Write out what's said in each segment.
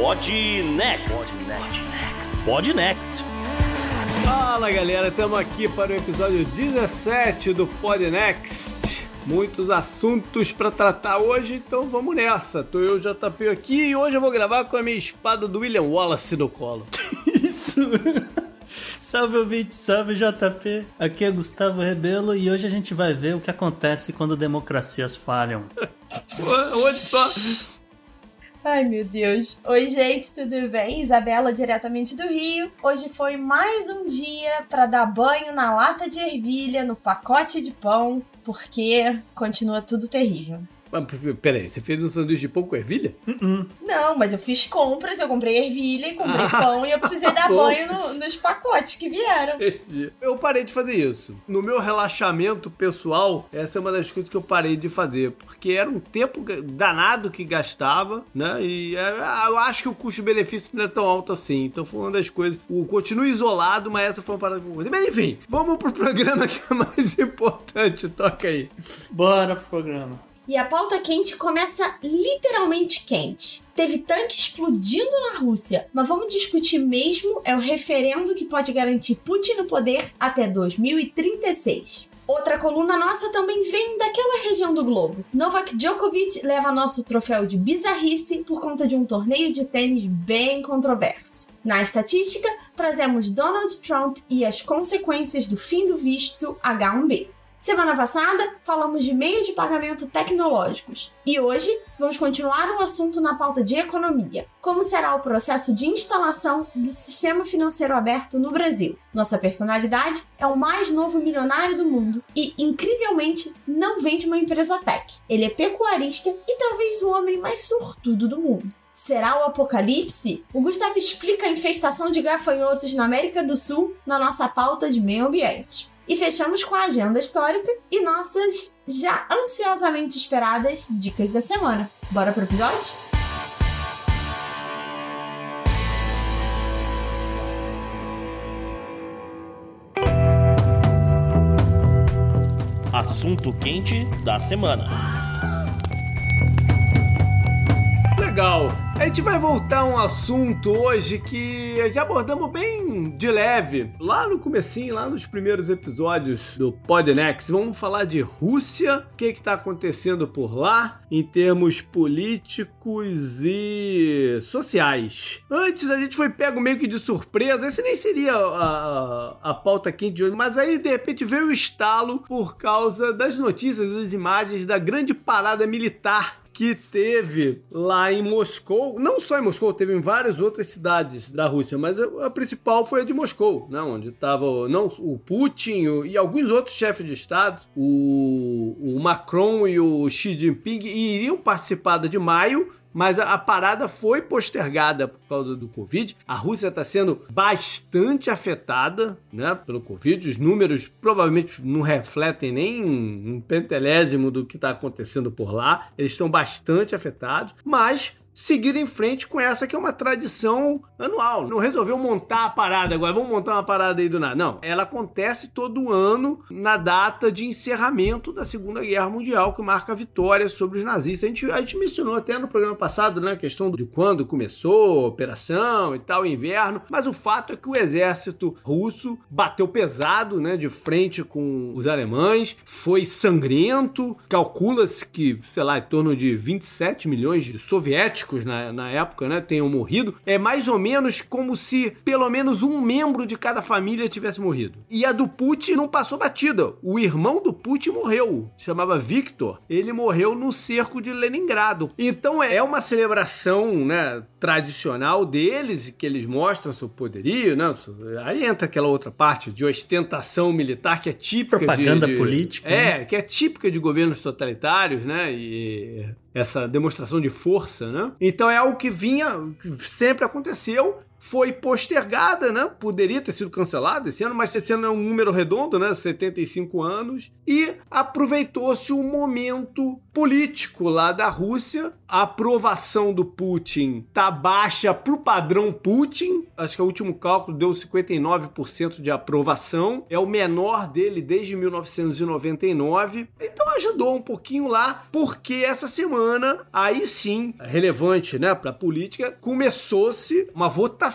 Pod Next. Pod Next. Fala galera, estamos aqui para o episódio 17 do Pod Next. Muitos assuntos para tratar hoje, então vamos nessa. Tô eu, JP, aqui e hoje eu vou gravar com a minha espada do William Wallace no colo. Isso! Salve ouvinte, salve JP. Aqui é Gustavo Rebelo e hoje a gente vai ver o que acontece quando democracias falham. Onde só? Ai, meu Deus. Oi, gente, tudo bem? Isabela, diretamente do Rio. Hoje foi mais um dia para dar banho na lata de ervilha, no pacote de pão, porque continua tudo terrível. Mas, peraí, você fez um sanduíche de pão com ervilha? Uh-uh. Não, mas eu fiz compras, eu comprei ervilha e comprei Ah, pão e eu precisei dar bom. banho no- nos pacotes que vieram. Entendi. Eu parei de fazer isso. No meu relaxamento pessoal, essa é uma das coisas que eu parei de fazer. Porque era um tempo danado que gastava, né? E é, eu acho que o custo-benefício não é tão alto assim. Então foi uma das coisas. O continuo isolado, mas essa foi uma parada que eu. Mas enfim, vamos pro programa que é mais importante. Toca aí. Bora pro programa. E a pauta quente começa literalmente quente. Teve tanque explodindo na Rússia, mas vamos discutir mesmo é o referendo que pode garantir Putin no poder até 2036. Outra coluna nossa também vem daquela região do globo. Novak Djokovic leva nosso troféu de bizarrice por conta de um torneio de tênis bem controverso. Na estatística, trazemos Donald Trump e as consequências do fim do visto H1B. Semana passada, falamos de meios de pagamento tecnológicos e hoje vamos continuar o assunto na pauta de economia. Como será o processo de instalação do sistema financeiro aberto no Brasil? Nossa personalidade é o mais novo milionário do mundo e, incrivelmente, não vem de uma empresa tech. Ele é pecuarista e talvez o homem mais sortudo do mundo. Será o apocalipse? O Gustavo explica a infestação de gafanhotos na América do Sul na nossa pauta de meio ambiente. E fechamos com a agenda histórica e nossas já ansiosamente esperadas dicas da semana. Bora pro episódio? Assunto quente da semana. Legal. A gente vai voltar a um assunto hoje que já abordamos bem de leve. Lá no comecinho, lá nos primeiros episódios do Podnext, vamos falar de Rússia, o que está acontecendo por lá em termos políticos e sociais. Antes a gente foi pego meio que de surpresa, esse nem seria a, a, a pauta quente de hoje, mas aí de repente veio o estalo por causa das notícias, das imagens da grande parada militar que teve lá em Moscou, não só em Moscou, teve em várias outras cidades da Rússia, mas a, principal foi a de Moscou, né, onde estava não o Putin o- e alguns outros chefes de estado, o, o Macron e o Xi Jinping iriam participar da de maio, mas a, parada foi postergada por causa do Covid. A Rússia está sendo bastante afetada né, pelo Covid. Os números provavelmente não refletem nem um pentelésimo do que está acontecendo por lá. Eles estão bastante afetados, mas seguir em frente com essa que é uma tradição anual. Não resolveu montar a parada agora, vamos montar uma parada aí do nada. Não, ela acontece todo ano na data de encerramento da Segunda Guerra Mundial, que marca a vitória sobre os nazistas. A gente, a gente mencionou até no programa passado, né, a questão de quando começou a operação e tal, inverno, mas o fato é que o exército russo bateu pesado, né, de frente com os alemães, foi sangrento, calcula-se que, sei lá, em torno de 27 milhões de soviéticos na, na época, né, tenham morrido. É mais ou menos como se pelo menos um membro de cada família tivesse morrido. E a do Putin não passou batida. O irmão do Putin morreu, chamava Victor. Ele morreu no cerco de Leningrado. Então é uma celebração, né, tradicional deles, que eles mostram seu poderio, né? Aí entra aquela outra parte de ostentação militar que é típica de- Propaganda de, política, É, que é típica de governos totalitários, né? E essa demonstração de força, né? Então é algo que vinha, que sempre aconteceu foi postergada, né? Poderia ter sido cancelada esse ano, mas esse ano é um número redondo, né? 75 anos. E aproveitou-se o momento político lá da Rússia. A aprovação do Putin tá baixa pro padrão Putin. Acho que o último cálculo deu 59% de aprovação. É o menor dele desde 1999. Então ajudou um pouquinho lá, porque essa semana, aí sim, relevante, né, pra política, começou-se uma votação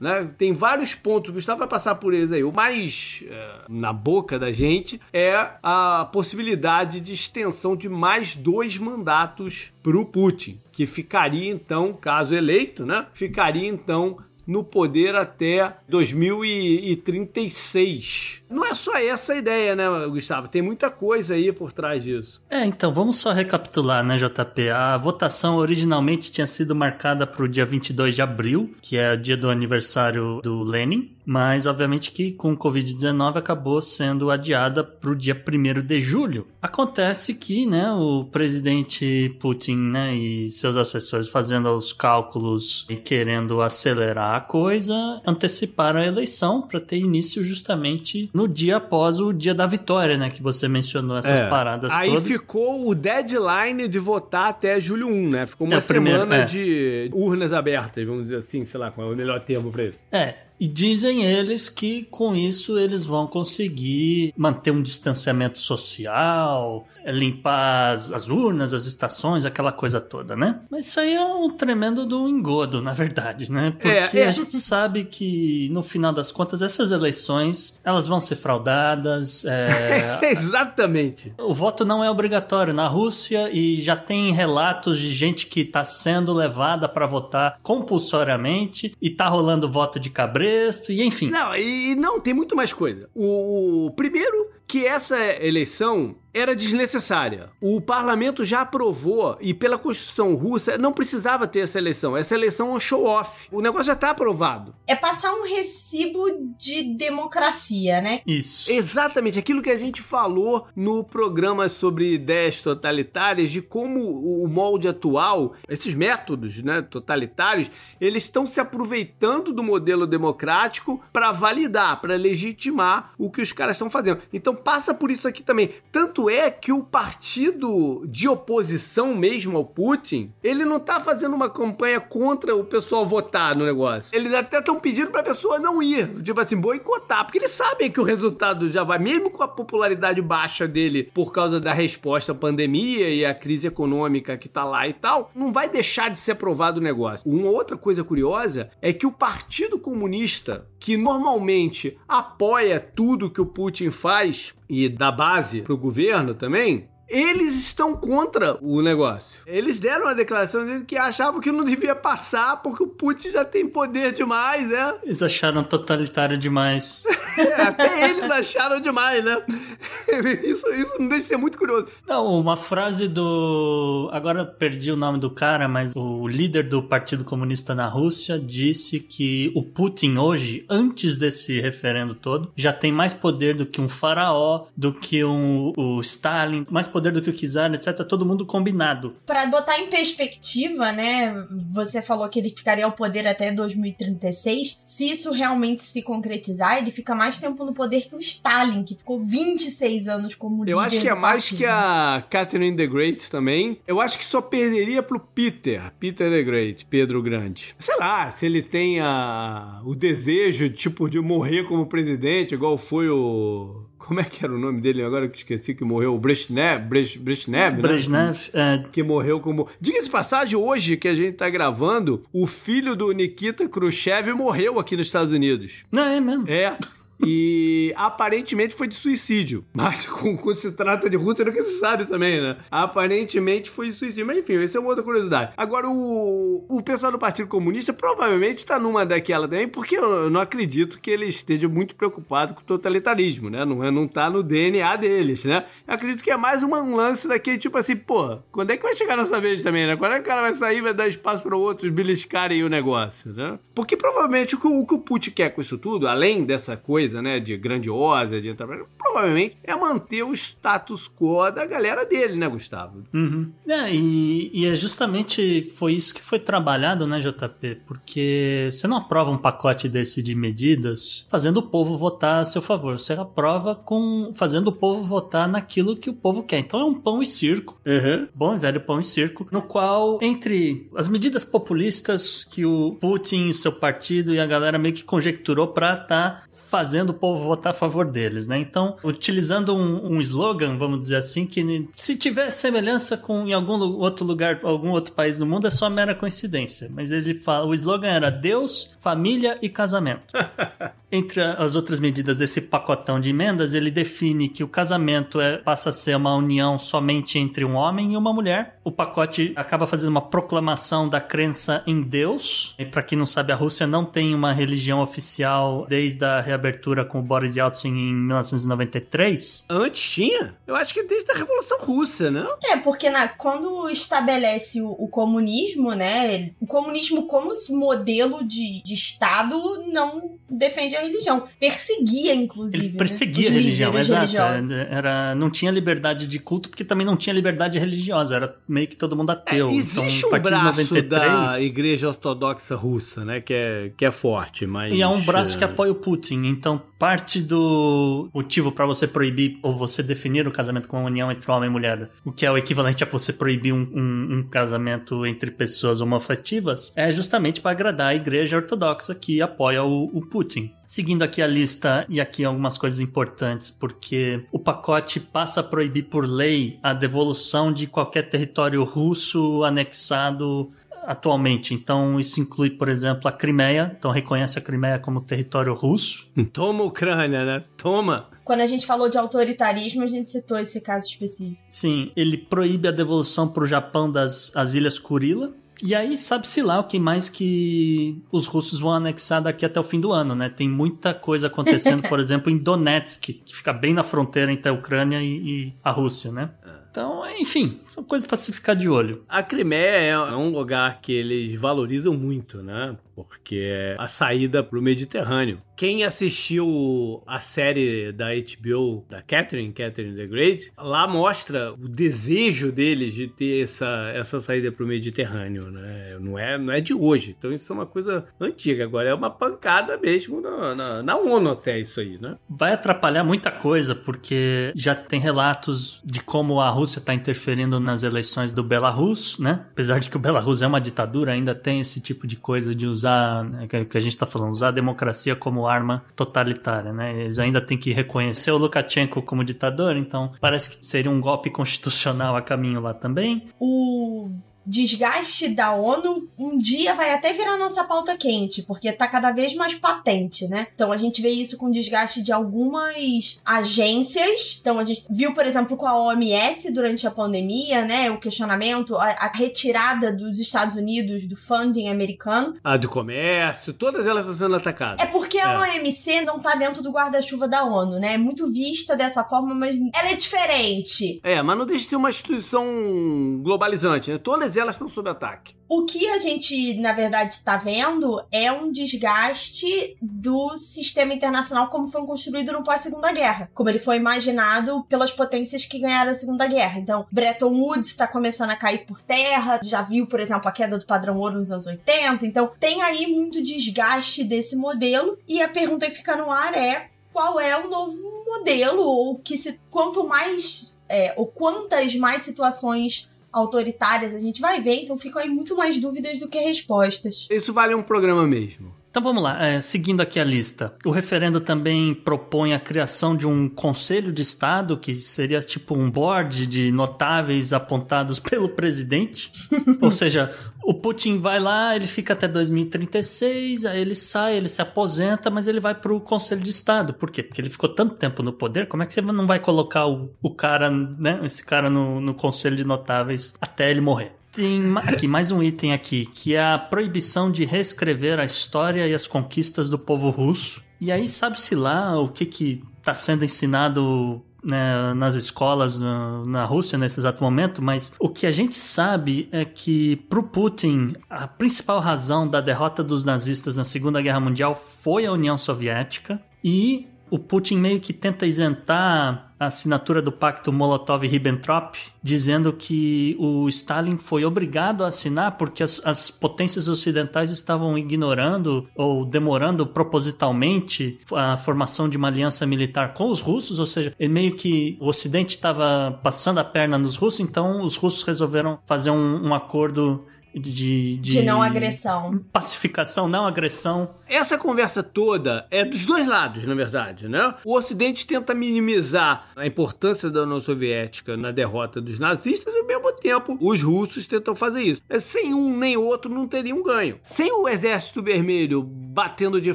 né? Tem vários pontos, o Gustavo vai passar por eles aí. O mais é, na boca da gente é a possibilidade de extensão de mais dois mandatos para o Putin, que ficaria então, caso eleito, né? Ficaria então no poder até 2036. Não é só essa a ideia, né, Gustavo? Tem muita coisa aí por trás disso. É, então vamos só recapitular, né, JP? A votação originalmente tinha sido marcada para o dia 22 de abril, que é o dia do aniversário do Lenin, mas obviamente que com o Covid-19 acabou sendo adiada para o dia 1 de julho. Acontece que né, o presidente Putin né, e seus assessores fazendo os cálculos e querendo acelerar a coisa, anteciparam a eleição para ter início justamente no dia após o dia da vitória, né? Que você mencionou essas é. paradas Aí todas. Aí ficou o deadline de votar até julho 1, né? Ficou uma é, semana primeiro, é. de urnas abertas, vamos dizer assim, sei lá qual é o melhor termo para isso. É, e dizem eles que com isso eles vão conseguir manter um distanciamento social, é, limpar as, as, urnas, as estações, aquela coisa toda, né? Mas isso aí é um tremendo do engodo, na verdade, né? Porque é, é. a gente sabe que no final das contas essas eleições elas vão ser fraudadas. É... Exatamente. O voto não é obrigatório na Rússia e já tem relatos de gente que está sendo levada para votar compulsoriamente e tá rolando voto de cabreiro texto, e enfim. Não, e não, tem muito mais coisa. O, o primeiro que essa eleição era desnecessária. O parlamento já aprovou e pela Constituição russa não precisava ter essa eleição. Essa eleição é um show-off. O negócio já está aprovado. É passar um recibo de democracia, né? Isso. Exatamente. Aquilo que a gente falou no programa sobre ideias totalitárias, de como o molde atual, esses métodos né, totalitários, eles estão se aproveitando do modelo democrático para validar, para legitimar o que os caras estão fazendo. Então passa por isso aqui também. Tanto é que o partido de oposição mesmo ao Putin, ele não tá fazendo uma campanha contra o pessoal votar no negócio. Eles até estão pedindo pra pessoa não ir, tipo assim, boicotar, porque eles sabem que o resultado já vai, mesmo com a popularidade baixa dele por causa da resposta à pandemia e a crise econômica que tá lá e tal, não vai deixar de ser aprovado o negócio. Uma outra coisa curiosa é que o Partido Comunista, que normalmente apoia tudo que o Putin faz, e da base para o governo também, eles estão contra o negócio. Eles deram uma declaração dizendo que achavam que não devia passar porque o Putin já tem poder demais, né? Eles acharam totalitário demais. é, até eles acharam demais, né? isso, isso não deixa de ser muito curioso. Não, uma frase do. Agora perdi o nome do cara, mas o líder do Partido Comunista na Rússia disse que o Putin hoje, antes desse referendo todo, já tem mais poder do que um faraó, do que um, o Stalin, mais poder poder do que o Kizar, etc. Todo mundo combinado. Para botar em perspectiva, né? Você falou que ele ficaria ao poder até 2036. Se isso realmente se concretizar, ele fica mais tempo no poder que o Stalin, que ficou 26 anos como líder. Eu acho que é mais que a Catherine the Great também. Eu acho que só perderia pro Peter, Peter the Great, Pedro Grande. Sei lá, se ele tem a, o desejo, tipo, de morrer como presidente, igual foi o como é que era o nome dele agora que esqueci que morreu? O Brezhnev, Brezhnev, né? Brezhnev, é... Que morreu como... Diga-se passagem, hoje que a gente tá gravando, o filho do Nikita Khrushchev morreu aqui nos Estados Unidos. Não, é mesmo? É. E aparentemente foi de suicídio. Mas quando se trata de Rússia, nunca se sabe também, né? Aparentemente foi de suicídio. Mas enfim, essa é uma outra curiosidade. Agora, o, o pessoal do Partido Comunista provavelmente está numa daquela também, porque eu não acredito que ele esteja muito preocupado com o totalitarismo, né? Não, é, não tá no DNA deles, né? Eu acredito que é mais um lance daquele tipo assim, pô, quando é que vai chegar nossa vez também, né? Quando é que o cara vai sair e vai dar espaço para outros beliscarem o negócio, né? Porque provavelmente o que o, que o Putin quer com isso tudo, além dessa coisa coisa, né, de grandiosa, de entrar provavelmente é manter o status quo da galera dele, né, Gustavo? Uhum. É, e, e, é justamente foi isso que foi trabalhado, né, JP? Porque você não aprova um pacote desse de medidas fazendo o povo votar a seu favor. Você aprova com fazendo o povo votar naquilo que o povo quer. Então é um pão e circo. Uhum. Bom e velho pão e circo, no qual, entre as medidas populistas que o Putin, seu partido e a galera meio que conjecturou para estar tá fazendo o povo votar a favor deles, né? Então, utilizando um, um slogan, vamos dizer assim, que se tiver semelhança com em algum outro lugar, algum outro país do mundo, é só mera coincidência. Mas ele fala, o slogan era Deus, família e casamento. Entre as outras medidas desse pacotão de emendas, ele define que o casamento é, passa a ser uma união somente entre um homem e uma mulher. O pacote acaba fazendo uma proclamação da crença em Deus. E para quem não sabe, a Rússia não tem uma religião oficial desde a reabertura com o Boris Yeltsin em 1993. Antes tinha? Eu acho que desde a Revolução Russa, né? É, porque na, quando estabelece o, o comunismo, né? O comunismo como modelo de, de Estado não defende a religião. Perseguia, inclusive. Ele né? perseguia né? a religião, exato. Era, não tinha liberdade de culto, porque também não tinha liberdade religiosa. Era meio que todo mundo ateu. É, existe então, um braço 93... da Igreja Ortodoxa Russa, né? Que é, que é forte, mas... E é um braço que apoia o Putin. Então, parte do motivo para você proibir ou você definir o casamento como uma união entre homem e mulher, o que é o equivalente a você proibir um, um, um casamento entre pessoas homoafetivas, é justamente para agradar a Igreja Ortodoxa que apoia o, o Putin. Seguindo aqui a lista e aqui algumas coisas importantes, porque o pacote passa a proibir por lei a devolução de qualquer território russo anexado atualmente. Então, isso inclui, por exemplo, a Crimeia. Então, reconhece a Crimeia como território russo. Toma Ucrânia, né? Toma! Quando a gente falou de autoritarismo, a gente citou esse caso específico. Sim, ele proíbe a devolução para o Japão das as ilhas Kurila. E aí sabe-se lá o que mais que os russos vão anexar daqui até o fim do ano, né? Tem muita coisa acontecendo, por exemplo, em Donetsk, que fica bem na fronteira entre a Ucrânia e, e a Rússia, né? Então, enfim, são coisas para se ficar de olho. A Crimeia é um lugar que eles valorizam muito, né? Porque é a saída para o Mediterrâneo. Quem assistiu a série da HBO da Catherine, Catherine the Great, lá mostra o desejo deles de ter essa, essa saída para o Mediterrâneo, né? Não é, não é de hoje. Então isso é uma coisa antiga. Agora é uma pancada mesmo na, na, na ONU até isso aí, né? Vai atrapalhar muita coisa, porque já tem relatos de como a Rússia está interferindo nas eleições do Belarus, né? Apesar de que o Belarus é uma ditadura, ainda tem esse tipo de coisa de usar, né, que a gente está falando, usar a democracia como arma totalitária, né? Eles ainda têm que reconhecer o Lukashenko como ditador, então parece que seria um golpe constitucional a caminho lá também. O desgaste da ONU um dia vai até virar nossa pauta quente, porque tá cada vez mais patente, né? Então a gente vê isso com desgaste de algumas agências. Então a gente viu, por exemplo, com a OMS durante a pandemia, né? O questionamento, a, a retirada dos Estados Unidos do funding americano. A do comércio, todas elas estão sendo atacadas. É porque a é. OMC não tá dentro do guarda-chuva da ONU, né? É muito vista dessa forma, mas ela é diferente. É, mas não deixa de ser uma instituição globalizante, né? Todas todas elas estão sob ataque. O que a gente, na verdade, está vendo é um desgaste do sistema internacional como foi construído no pós-segunda guerra, como ele foi imaginado pelas potências que ganharam a segunda guerra. Então, Bretton Woods está começando a cair por terra, já viu, por exemplo, a queda do padrão ouro nos anos 80. Então, tem aí muito desgaste desse modelo e a pergunta que fica no ar é qual é o novo modelo ou que se quanto mais é, ou quantas mais situações autoritárias a gente vai ver, então ficam aí muito mais dúvidas do que respostas. Isso vale um programa mesmo. Então vamos lá, é, seguindo aqui a lista. O referendo também propõe a criação de um conselho de Estado, que seria tipo um board de notáveis apontados pelo presidente. Ou seja, o Putin vai lá, ele fica até 2036, aí ele sai, ele se aposenta, mas ele vai para o conselho de Estado. Por quê? Porque ele ficou tanto tempo no poder, como é que você não vai colocar o, o cara, né, esse cara no, no conselho de notáveis até ele morrer? Tem aqui mais um item aqui, que é a proibição de reescrever a história e as conquistas do povo russo. E aí sabe-se lá o que que está sendo ensinado né, nas escolas na, na, Rússia nesse exato momento, mas o que a gente sabe é que para o Putin a principal razão da derrota dos nazistas na Segunda Guerra Mundial foi a União Soviética e o Putin meio que tenta isentar a assinatura do pacto Molotov-Ribbentrop, dizendo que o Stalin foi obrigado a assinar porque as, as, potências ocidentais estavam ignorando ou demorando propositalmente a formação de uma aliança militar com os russos, ou seja, meio que o Ocidente estava passando a perna nos russos, então os russos resolveram fazer um, um acordo de, de, de, não agressão. Pacificação, não agressão. Essa conversa toda é dos dois lados, na verdade, né? O Ocidente tenta minimizar a importância da União Soviética na derrota dos nazistas e, ao mesmo tempo, os russos tentam fazer isso. Sem um nem outro não teria um ganho. Sem o Exército Vermelho batendo de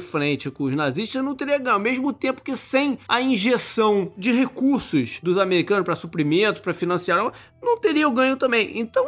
frente com os nazistas, não teria ganho. Ao mesmo tempo que sem a injeção de recursos dos americanos para suprimento, para financiar, não teria o ganho também. Então,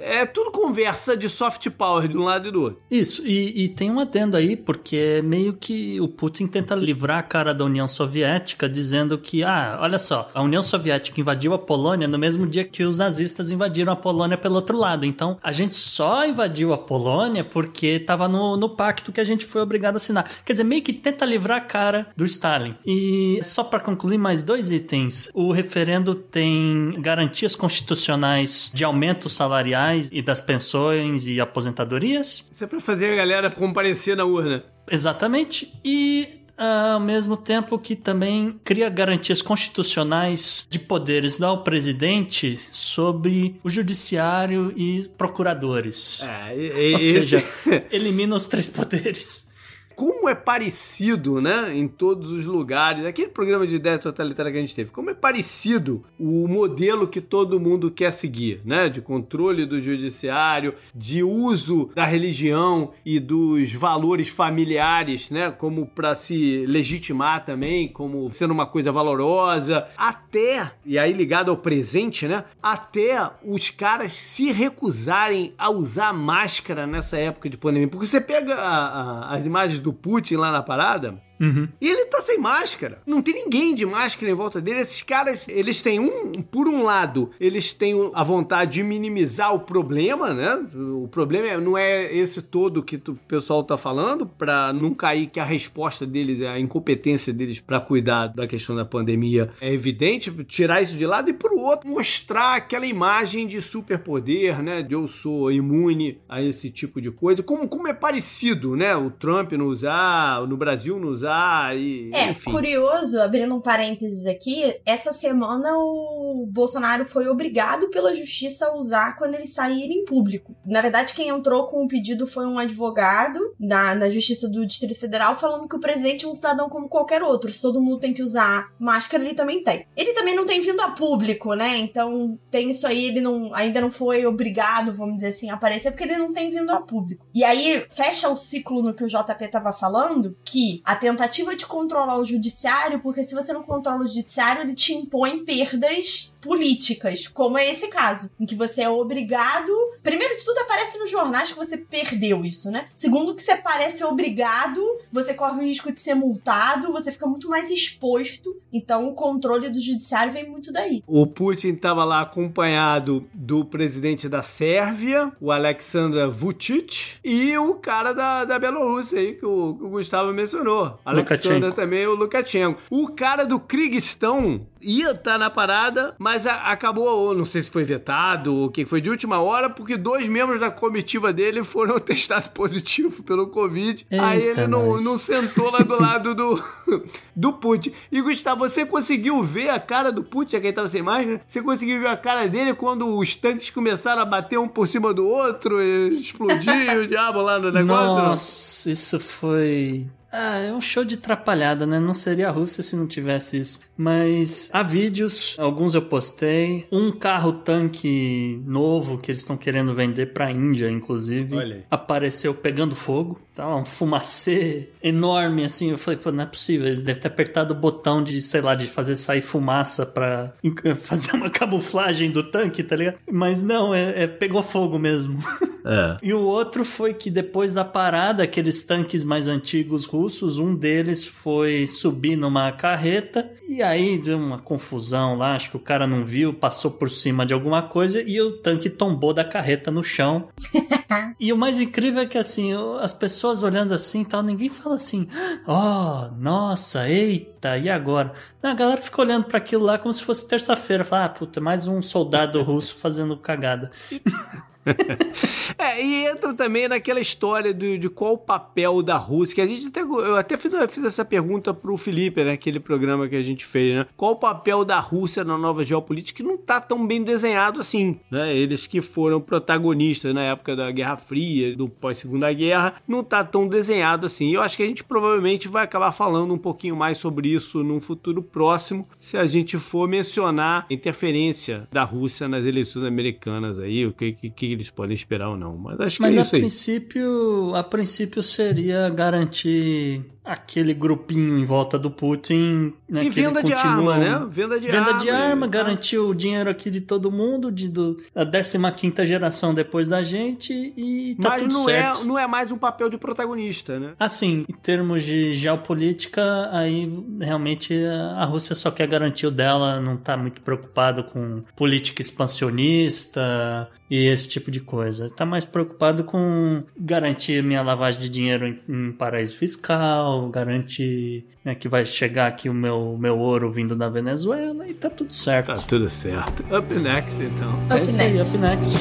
é tudo conversa de soft power de um lado e do outro. Isso, e, e tem um adendo aí, porque é meio que o Putin tenta livrar a cara da União Soviética, dizendo que, ah, olha só, a União Soviética invadiu a Polônia no mesmo dia que os nazistas invadiram a Polônia pelo outro lado. Então, a gente só invadiu a Polônia porque estava no, no pacto que a gente foi obrigado a assinar. Quer dizer, meio que tenta livrar a cara do Stalin. E só para concluir mais dois itens, o referendo tem garantias constitucionais de aumentos salariais e das pensões e aposentadorias. Isso é para fazer a galera comparecer na urna. Exatamente. E ao mesmo tempo que também cria garantias constitucionais de poderes ao presidente sobre o judiciário e procuradores. É, e, Ou esse... seja, elimina os três poderes como é parecido, né, em todos os lugares, aquele programa de ideia totalitária que a gente teve, como é parecido o modelo que todo mundo quer seguir, né, de controle do judiciário, de uso da religião e dos valores familiares, né, como para se legitimar também, como sendo uma coisa valorosa, até, e aí ligado ao presente, né, até os caras se recusarem a usar máscara nessa época de pandemia, porque você pega a, a, as imagens do Putin lá na parada, Uhum. E ele tá sem máscara. Não tem ninguém de máscara em volta dele. Esses caras, eles têm um. Por um lado, eles têm a vontade de minimizar o problema, né? O problema não é esse todo que o pessoal tá falando, pra não cair que a resposta deles, a incompetência deles para cuidar da questão da pandemia é evidente, tirar isso de lado. E por outro, mostrar aquela imagem de superpoder, né? De eu sou imune a esse tipo de coisa. Como, como é parecido, né? O Trump não usar, no Brasil não usar usar e. É, enfim. curioso, abrindo um parênteses aqui, essa semana o Bolsonaro foi obrigado pela justiça a usar quando ele sair em público. Na verdade, quem entrou com o pedido foi um advogado da, da Justiça do Distrito Federal falando que o presidente é um cidadão como qualquer outro. Se todo mundo tem que usar máscara, ele também tem. Ele também não tem vindo a público, né? Então tem isso aí, ele não, ainda não foi obrigado, vamos dizer assim, a aparecer, porque ele não tem vindo a público. E aí fecha o ciclo no que o JP tava falando, que a tentativa de controlar o judiciário, porque se você não controla o judiciário, ele te impõe perdas políticas, como é esse caso, em que você é obrigado. Primeiro de tudo, aparece nos jornais que você perdeu isso, né? Segundo, que você parece obrigado, você corre o risco de ser multado, você fica muito mais exposto. Então, o controle do judiciário vem muito daí. O Putin estava lá acompanhado do presidente da Sérvia, o Alexandra Vucic, e o cara da, da Bielorrússia aí, que o, que o Gustavo mencionou. Alexandra também, o Lukashenko. O cara do Kirguistão ia estar tá na parada, mas a, acabou, não sei se foi vetado ou o que foi de última hora, porque dois membros da comitiva dele foram testados positivos pelo Covid. Eita aí ele não, não sentou lá do lado do, do Putin. E Gustavo, você conseguiu ver a cara do Putin, quem tava sem máscara? Você conseguiu ver a cara dele quando os tanques começaram a bater um por cima do outro e explodiu o diabo lá no negócio? Nossa, isso foi. Ah, é um show de atrapalhada, né? Não seria a Rússia se não tivesse isso. Mas há vídeos, alguns eu postei. Um carro-tanque novo que eles estão querendo vender pra Índia, inclusive. Olha aí. Apareceu pegando fogo. Tá um fumacê enorme, assim. Eu falei, pô, não é possível. Eles devem ter apertado o botão de, sei lá, de fazer sair fumaça pra inc- fazer uma camuflagem do tanque, tá ligado? Mas não, é, é- pegou fogo mesmo. É. E o outro foi que depois da parada, aqueles tanques mais antigos russos, um deles foi subir numa carreta e aí deu uma confusão lá, acho que o cara não viu, passou por cima de alguma coisa e o tanque tombou da carreta no chão. E o mais incrível é que, assim, as pessoas olhando assim e tal, ninguém fala assim, oh, nossa, eita, e agora? Não, a galera fica olhando para aquilo lá como se fosse terça-feira. Fala, ah, puta, mais um soldado russo fazendo cagada. é, e entra também naquela história de, de qual o papel da Rússia, que a gente até, eu até fiz, fiz essa pergunta pro Felipe, né, aquele programa que a gente fez, né? Qual o papel da Rússia na nova geopolítica que não tá tão bem desenhado assim, né? Eles que foram protagonistas na época da Guerra Fria, do pós-segunda guerra, não tá tão desenhado assim. Eu acho que a gente provavelmente vai acabar falando um pouquinho mais sobre isso num futuro próximo, se a gente for mencionar a interferência da Rússia nas eleições americanas aí, o que, que eles podem esperar ou não. Mas acho que Mas é isso a aí. princípio, a princípio seria garantir aquele grupinho em volta do Putin. Né, e venda de continua... arma, né? Venda de venda arma. Venda de arma, garantir o dinheiro aqui de todo mundo, de, do, a 15 geração depois da gente e tá Mas tudo não certo. É, não é mais um papel de protagonista, né? Assim, em termos de geopolítica, aí realmente a Rússia só quer garantir o dela, não tá muito preocupado com política expansionista e esse tipo de coisa. Tá mais preocupado com garantir minha lavagem de dinheiro em, em paraíso fiscal, garantir né, que vai chegar aqui o meu, meu ouro vindo da Venezuela e tá tudo certo. Tá tudo certo. Up next, então. Up é isso aí, up next.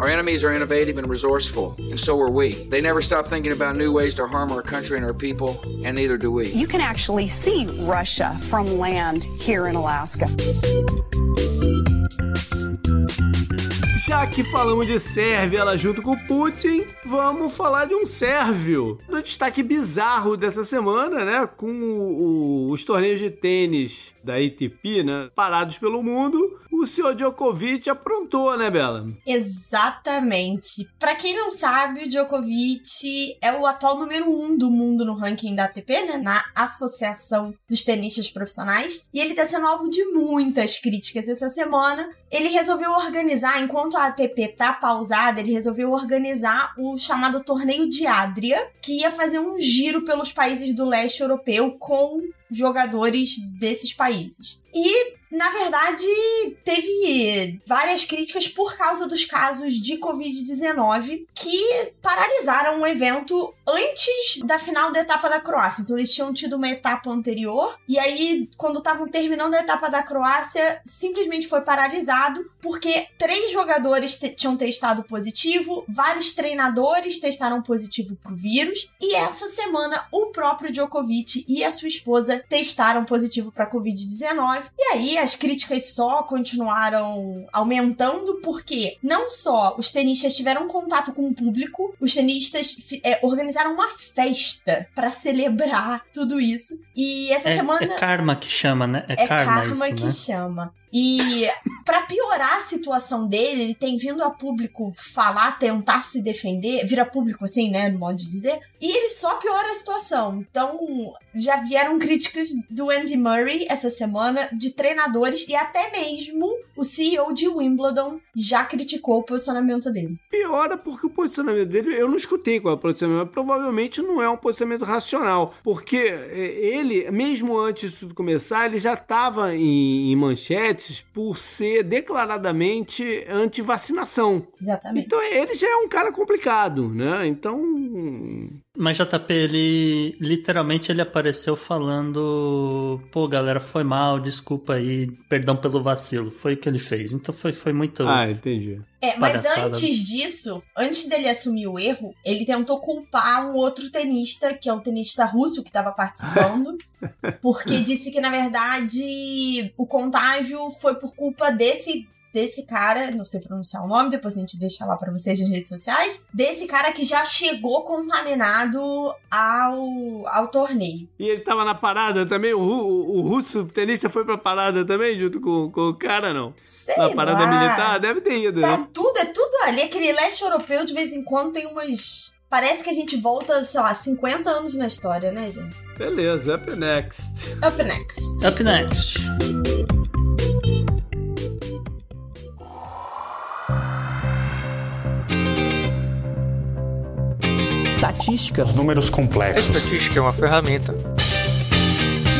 Our enemies are innovative and resourceful, and so are we. They never stop thinking about new ways to harm our country and our people, and neither do we. You can actually see Russia from land here in Alaska. Já que falamos de Sérvia ela junto com Putin, vamos falar de um sérvio. Do destaque bizarro dessa semana, né? Com o, o, os torneios de tênis da ATP, né? Parados pelo mundo, o senhor Djokovic aprontou, né, Bela? Exatamente. Para quem não sabe, o Djokovic é o atual número um do mundo no ranking da ATP, né? Na Associação dos Tenistas Profissionais. E ele tá sendo alvo de muitas críticas essa semana. Ele resolveu organizar, enquanto a ATP tá pausada, ele resolveu organizar o chamado Torneio de Adria, que ia fazer um giro pelos países do leste europeu com jogadores desses países. E, na verdade, teve várias críticas por causa dos casos de Covid-19 que paralisaram o evento antes da final da etapa da Croácia. Então, eles tinham tido uma etapa anterior, e aí, quando estavam terminando a etapa da Croácia, simplesmente foi paralisado porque três jogadores tinham testado positivo, vários treinadores testaram positivo pro vírus, e essa semana o próprio Djokovic e a sua esposa testaram positivo para Covid-19. E aí as críticas só continuaram aumentando, porque não só os tenistas tiveram contato com o público, os tenistas é, organizaram uma festa para celebrar tudo isso. E essa é, semana. É karma que chama, né? É, é karma, karma isso, que né? chama. E para piorar a situação dele, ele tem vindo a público falar, tentar se defender, vira público assim, né, no modo de dizer, e ele só piora a situação. Então, já vieram críticas do Andy Murray essa semana, de treinadores e até mesmo o CEO de Wimbledon já criticou o posicionamento dele. Piora porque o posicionamento dele, eu não escutei qual é o posicionamento, mas provavelmente não é um posicionamento racional, porque ele, mesmo antes de tudo começar, ele já estava em, em manchete por ser declaradamente anti-vacinação. Exatamente. Então ele já é um cara complicado, né? Então. Mas JP, ele literalmente ele apareceu falando: pô, galera, foi mal, desculpa aí, perdão pelo vacilo. Foi o que ele fez. Então foi, foi muito. Ah, entendi. É, mas antes disso, antes dele assumir o erro, ele tentou culpar um outro tenista, que é o tenista russo que estava participando, porque disse que, na verdade, o contágio foi por culpa desse desse cara, não sei pronunciar o nome, depois a gente deixa lá para vocês nas redes sociais, desse cara que já chegou contaminado ao, ao torneio. E ele tava na parada também? O, o, o russo tenista foi pra parada também, junto com, com o cara, não? Sei Na parada lá. militar? Deve ter ido, Tá né? tudo, é tudo ali. Aquele leste europeu, de vez em quando, tem umas... Parece que a gente volta, sei lá, 50 anos na história, né, gente? Beleza, up next. Up next. Up next. Estatística. Os números A complexos. estatística é uma ferramenta.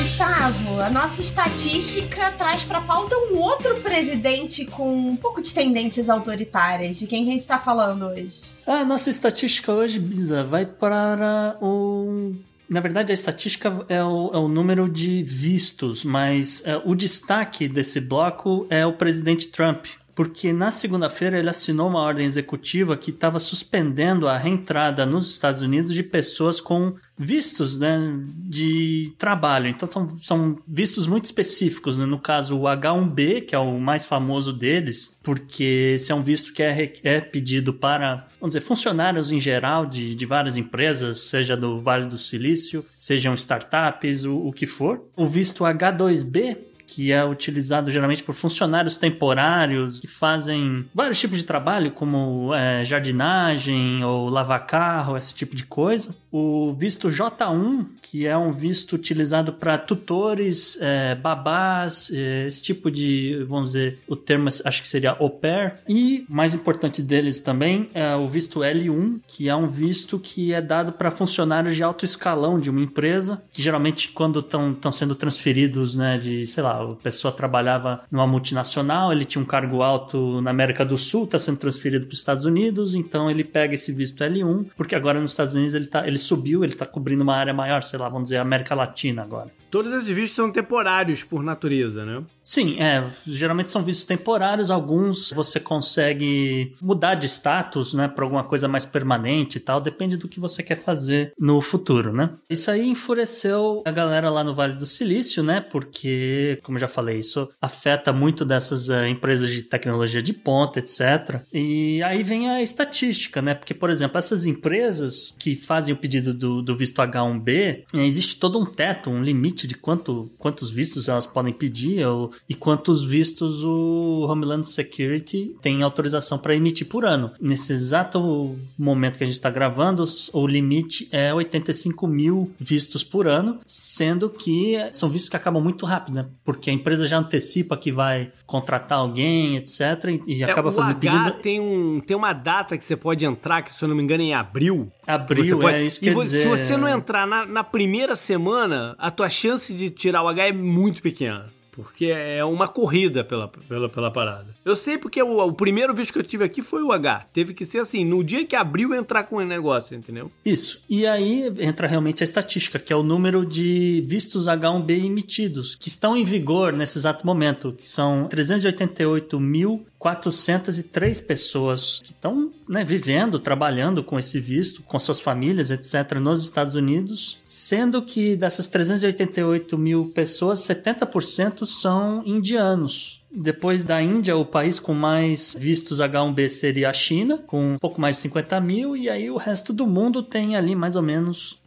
Está Gustavo, a nossa estatística traz pra pauta um outro presidente com um pouco de tendências autoritárias. De quem a gente tá falando hoje? A nossa estatística hoje, Bisa, vai para o na verdade, a estatística é o, é o número de vistos, mas é, o destaque desse bloco é o presidente Trump. Porque na segunda-feira ele assinou uma ordem executiva que estava suspendendo a reentrada nos Estados Unidos de pessoas com vistos né, de trabalho. Então são, são vistos muito específicos. Né? No caso, o H1B, que é o mais famoso deles, porque esse é um visto que é, é pedido para, vamos dizer, funcionários em geral de, de várias empresas, seja do Vale do Silício, sejam startups, o, o que for. O visto H2B que é utilizado geralmente por funcionários temporários que fazem vários tipos de trabalho, como é, jardinagem ou lavar carro, esse tipo de coisa. O visto J1, que é um visto utilizado para tutores, é, babás, é, esse tipo de, vamos dizer, o termo acho que seria au pair. E, mais importante deles também, é o visto L1, que é um visto que é dado para funcionários de alto escalão de uma empresa, que geralmente quando estão sendo transferidos, né, de, sei lá, a pessoa trabalhava numa multinacional, ele tinha um cargo alto na América do Sul, está sendo transferido para os Estados Unidos, então ele pega esse visto L1, porque agora nos Estados Unidos ele, tá, ele subiu, ele está cobrindo uma área maior, sei lá, vamos dizer, América Latina agora. Todos esses vistos são temporários por natureza, né? Sim, é. Geralmente são vistos temporários. Alguns você consegue mudar de status, né, para alguma coisa mais permanente e tal. Depende do que você quer fazer no futuro, né? Isso aí enfureceu a galera lá no Vale do Silício, né? Porque, como já falei, isso afeta muito dessas uh, empresas de tecnologia de ponta, etc. E aí vem a estatística, né? Porque, por exemplo, essas empresas que fazem o pedido do, do visto H1B, existe todo um teto, um limite limite de quanto, quantos vistos elas podem pedir ou, e quantos vistos o Homeland Security tem autorização para emitir por ano. Nesse exato momento que a gente está gravando, o limite é 85 mil vistos por ano, sendo que são vistos que acabam muito rápido, né? Porque a empresa já antecipa que vai contratar alguém, etc. E, é, acaba fazendo pedido. Tem, um, tem uma data que você pode entrar, que se eu não me engano é em abril. Abril, pode... é isso que você, Se você não entrar na, na primeira semana, a tua chance de tirar o H é muito pequena. Porque é uma corrida pela, pela, pela parada. Eu sei porque o, o, primeiro vídeo que eu tive aqui foi o H. Teve que ser assim, no dia que abriu entrar com o negócio, entendeu? Isso. E aí entra realmente a estatística, que é o número de vistos H1B emitidos, que estão em vigor nesse exato momento, que são 388 mil 403 pessoas que estão né, vivendo, trabalhando com esse visto, com suas famílias, etc., nos Estados Unidos, sendo que dessas 388 mil pessoas, 70% são indianos. Depois da Índia, o país com mais vistos H1B seria a China, com um pouco mais de 50 mil, e aí o resto do mundo tem ali mais ou menos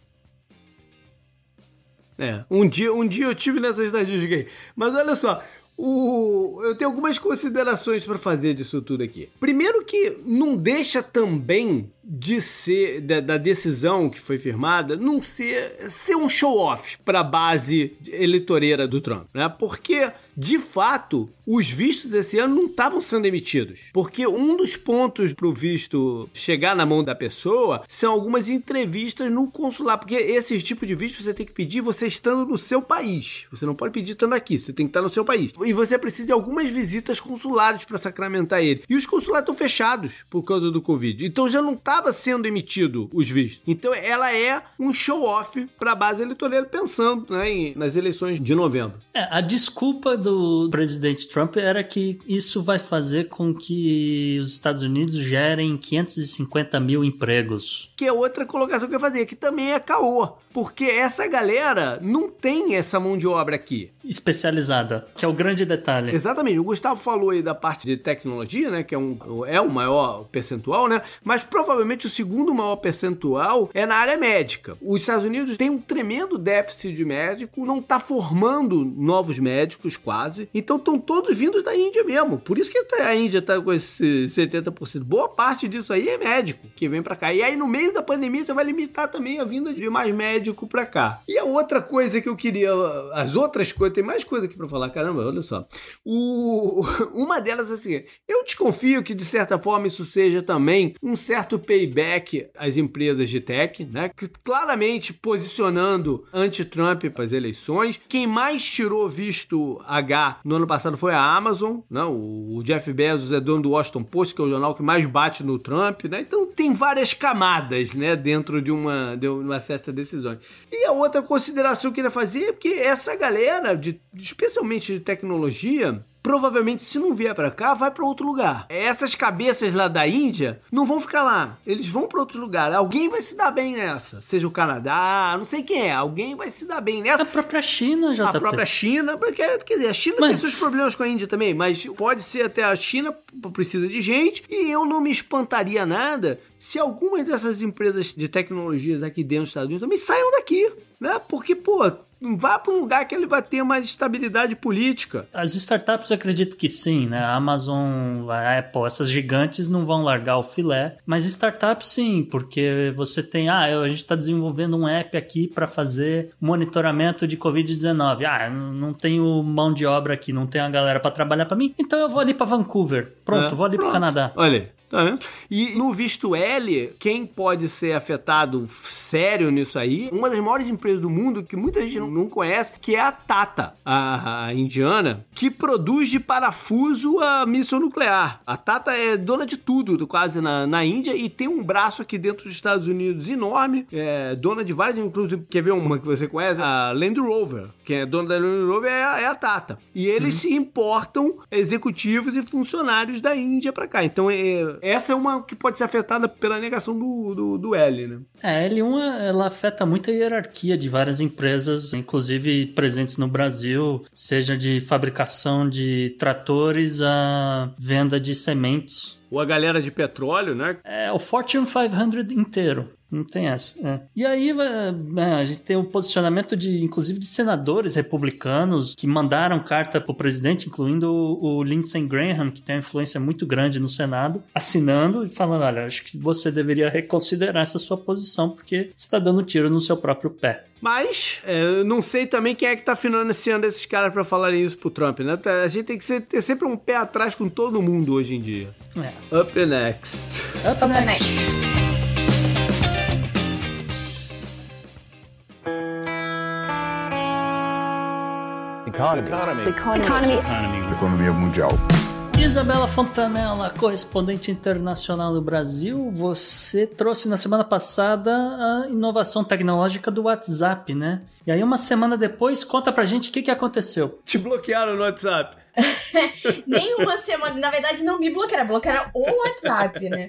é, um dia, um dia eu tive nessa estatística aí. Mas olha só, o, eu tenho algumas considerações para fazer disso tudo aqui. Primeiro que não deixa também de ser da, da, decisão que foi firmada não ser ser um show off para a base eleitoreira do Trump, né? Porque de fato os vistos esse ano não estavam sendo emitidos, porque um dos pontos para o visto chegar na mão da pessoa são algumas entrevistas no consulado, porque esse tipo de visto você tem que pedir você estando no seu país. Você não pode pedir estando aqui, você tem que estar no seu país. E você precisa de algumas visitas consulares para sacramentar ele. E os consulados estão fechados por causa do Covid. Então já não estava sendo emitido os vistos. Então ela é um show-off para a base eleitoral pensando né, em, nas eleições de novembro. É, a desculpa do presidente Trump era que isso vai fazer com que os Estados Unidos gerem 550 mil empregos. Que é outra colocação que eu fazia, que também é caô. Porque essa galera não tem essa mão de obra aqui. Especializada, que é o grande detalhe. Exatamente. O Gustavo falou aí da parte de tecnologia, né? Que é, um, é o maior percentual, né? Mas provavelmente o segundo maior percentual é na área médica. Os Estados Unidos têm um tremendo déficit de médico, não está formando novos médicos quase. Então estão todos vindos da Índia mesmo. Por isso que tá, a Índia está com esse 70%. Boa parte disso aí é médico que vem para cá. E aí no meio da pandemia você vai limitar também a vinda de mais médicos médico pra cá. E a outra coisa que eu queria. As outras coisas, tem mais coisa aqui pra falar, caramba, olha só. O, uma delas é o seguinte: eu desconfio que, de certa forma, isso seja também um certo payback às empresas de tech, né? Claramente posicionando anti-Trump para as eleições. Quem mais tirou visto H no ano passado foi a Amazon, né? O Jeff Bezos é dono do Washington Post, que é o jornal que mais bate no Trump, né? Então tem várias camadas, né, dentro de uma, de uma certa E a outra consideração que eu queria fazer é porque essa galera, de, especialmente de tecnologia, provavelmente se não vier para cá, vai para outro lugar. Essas cabeças lá da Índia não vão ficar lá, eles vão para outro lugar. Alguém vai se dar bem nessa, seja o Canadá, não sei quem é, alguém vai se dar bem nessa. A própria China já A própria China, porque quer dizer, a China mas... tem seus problemas com a Índia também, mas pode ser até a China precisa de gente e eu não me espantaria nada se algumas dessas empresas de tecnologias aqui dentro dos Estados Unidos também saiam daqui, né? Porque, pô, vá para um lugar que ele vai ter mais estabilidade política. As startups acredito que sim, né? A Amazon, a Apple, essas gigantes não vão largar o filé, mas startups sim, porque você tem, ah, a gente está desenvolvendo um app aqui para fazer monitoramento de Covid-19. Ah, não tenho mão de obra aqui, não tenho a galera para trabalhar para mim, então eu vou ali para Vancouver. Pronto, é, vou ali para o Canadá. Olha, Tá e no visto L, quem pode ser afetado sério nisso aí, uma das maiores empresas do mundo que muita gente não conhece, que é a Tata, a, a indiana, que produz de parafuso a míssil nuclear. A Tata é dona de tudo, quase na, na Índia, e tem um braço aqui dentro dos Estados Unidos enorme, é dona de várias, inclusive, quer ver uma que você conhece? A Land Rover. Quem é dona da Land Rover é a, é a Tata. E eles uhum. se importam executivos e funcionários da Índia para cá. Então, é, essa é uma que pode ser afetada pela negação do, do, do L, né? É, a L1 ela afeta muito a hierarquia de várias empresas, inclusive presentes no Brasil, seja de fabricação de tratores a venda de sementes. Ou a galera de petróleo, né? É, o Fortune 500 inteiro. Não tem essa. É. E aí é, a gente tem o posicionamento de, inclusive, de senadores republicanos que mandaram carta para o presidente, incluindo o, o Lindsey Graham, que tem uma influência muito grande no Senado, assinando e falando: olha, acho que você deveria reconsiderar essa sua posição, porque você está dando tiro no seu próprio pé. Mas, é, eu não sei também quem é que tá financiando esses caras para falarem isso pro Trump, né? A gente tem que ser, ter sempre um pé atrás com todo mundo hoje em dia. É. Up next. Up, Up next. next. Economy. Economy. Economy. Economy. Economia mundial. Isabela Fontanella, correspondente internacional do Brasil, você trouxe na semana passada a inovação tecnológica do WhatsApp, né? E aí, uma semana depois, conta pra gente o que, que aconteceu. Te bloquearam no WhatsApp. nem uma semana. Na verdade, não me bloquearam, bloquearam o WhatsApp, né?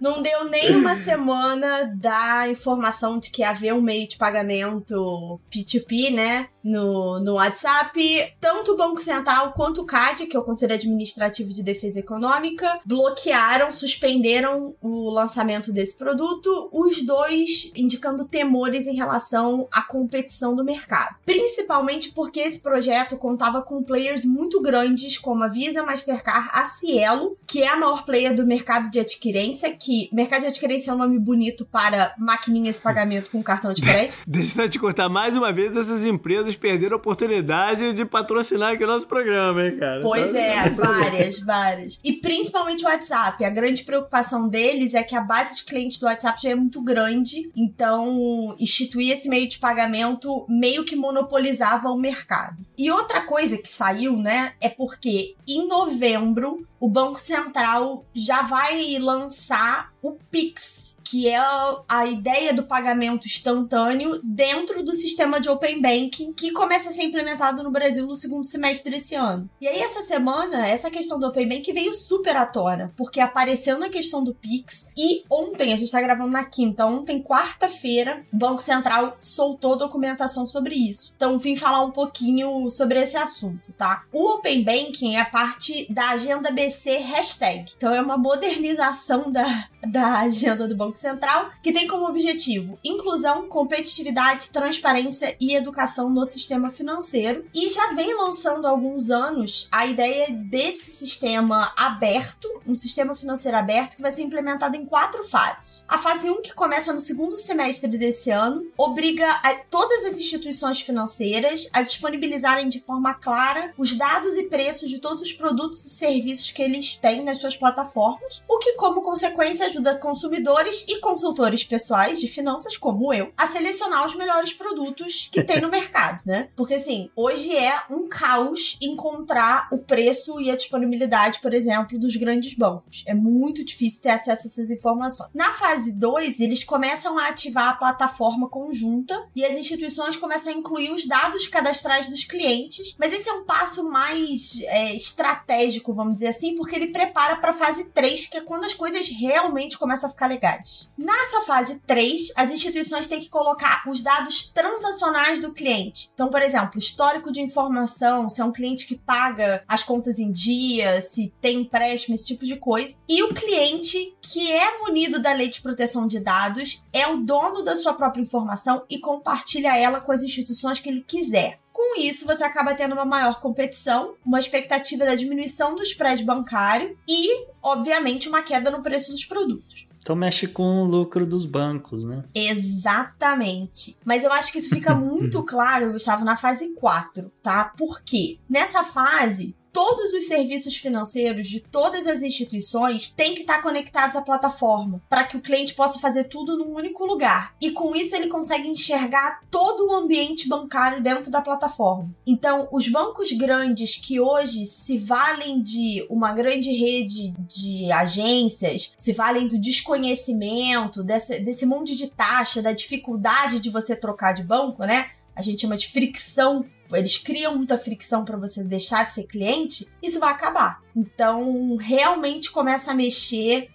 Não deu nem uma semana da informação de que havia um meio de pagamento P2P, né? No, no WhatsApp. Tanto o Banco Central quanto o CAD, que é o Conselho Administrativo de Defesa Econômica, bloquearam, suspenderam o lançamento desse produto, os dois indicando temores em relação à competição do mercado. Principalmente porque esse projeto contava com players muito grandes como a Visa, Mastercard, a Cielo, que é a maior player do mercado de adquirência, que mercado de adquirência é um nome bonito para maquininhas de pagamento com cartão de crédito. Deixa eu te contar, mais uma vez essas empresas perderam a oportunidade de patrocinar aqui o nosso programa, hein, cara? Pois é, várias, várias. E principalmente o WhatsApp. A grande preocupação deles é que a base de clientes do WhatsApp já é muito grande, então instituir esse meio de pagamento meio que monopolizava o mercado. E outra coisa que saiu, né, é porque em novembro o Banco Central já vai lançar o Pix, que é a ideia do pagamento instantâneo dentro do sistema de Open Banking, que começa a ser implementado no Brasil no segundo semestre desse ano. E aí, essa semana, essa questão do Open Banking veio super à tona, porque apareceu na questão do Pix, e ontem, a gente tá gravando na quinta, ontem, quarta-feira, o Banco Central soltou documentação sobre isso. Então, vim falar um pouquinho sobre esse assunto, tá? O Open Banking é parte da agenda BC hashtag. Então, é uma modernização da, da agenda do Banco Central, que tem como objetivo inclusão, competitividade, transparência e educação no sistema financeiro. E já vem lançando há alguns anos a ideia desse sistema aberto, um sistema financeiro aberto que vai ser implementado em quatro fases. A fase 1, que começa no segundo semestre desse ano, obriga todas as instituições financeiras a disponibilizarem de forma clara os dados e preços de todos os produtos e serviços que eles têm nas suas plataformas, o que, como consequência, ajuda consumidores e consultores pessoais de finanças, como eu, a selecionar os melhores produtos que tem no mercado, né? Porque, assim, hoje é um caos encontrar o preço e a disponibilidade, por exemplo, dos grandes bancos. É muito difícil ter acesso a essas informações. Na fase 2, eles começam a ativar a plataforma conjunta e as instituições começam a incluir os dados cadastrais dos clientes, mas esse é um passo mais é, estratégico, vamos dizer assim, porque ele prepara para a fase 3, que é quando as coisas realmente começam a ficar legais. Nessa fase 3, as instituições têm que colocar os dados transacionais do cliente. Então, por exemplo, histórico de informação, se é um cliente que paga as contas em dia, se tem empréstimo, esse tipo de coisa. E o cliente que é munido da lei de proteção de dados é o dono da sua própria informação e compartilha ela com as instituições que ele quiser. Com isso, você acaba tendo uma maior competição, uma expectativa da diminuição do spread bancário e, obviamente, uma queda no preço dos produtos. Então mexe com o lucro dos bancos, né? Exatamente. Mas eu acho que isso fica muito claro, Gustavo, na fase 4, tá? Por quê? Nessa fase, todos os serviços financeiros de todas as instituições têm que estar conectados à plataforma para que o cliente possa fazer tudo num único lugar. E com isso ele consegue enxergar todo o ambiente bancário dentro da plataforma. Então, os bancos grandes que hoje se valem de uma grande rede de agências, se valem do desconhecimento, desse, desse monte de taxa, da dificuldade de você trocar de banco, né? A gente chama de fricção eles criam muita fricção para você deixar de ser cliente, isso vai acabar. Então, realmente começa a mexer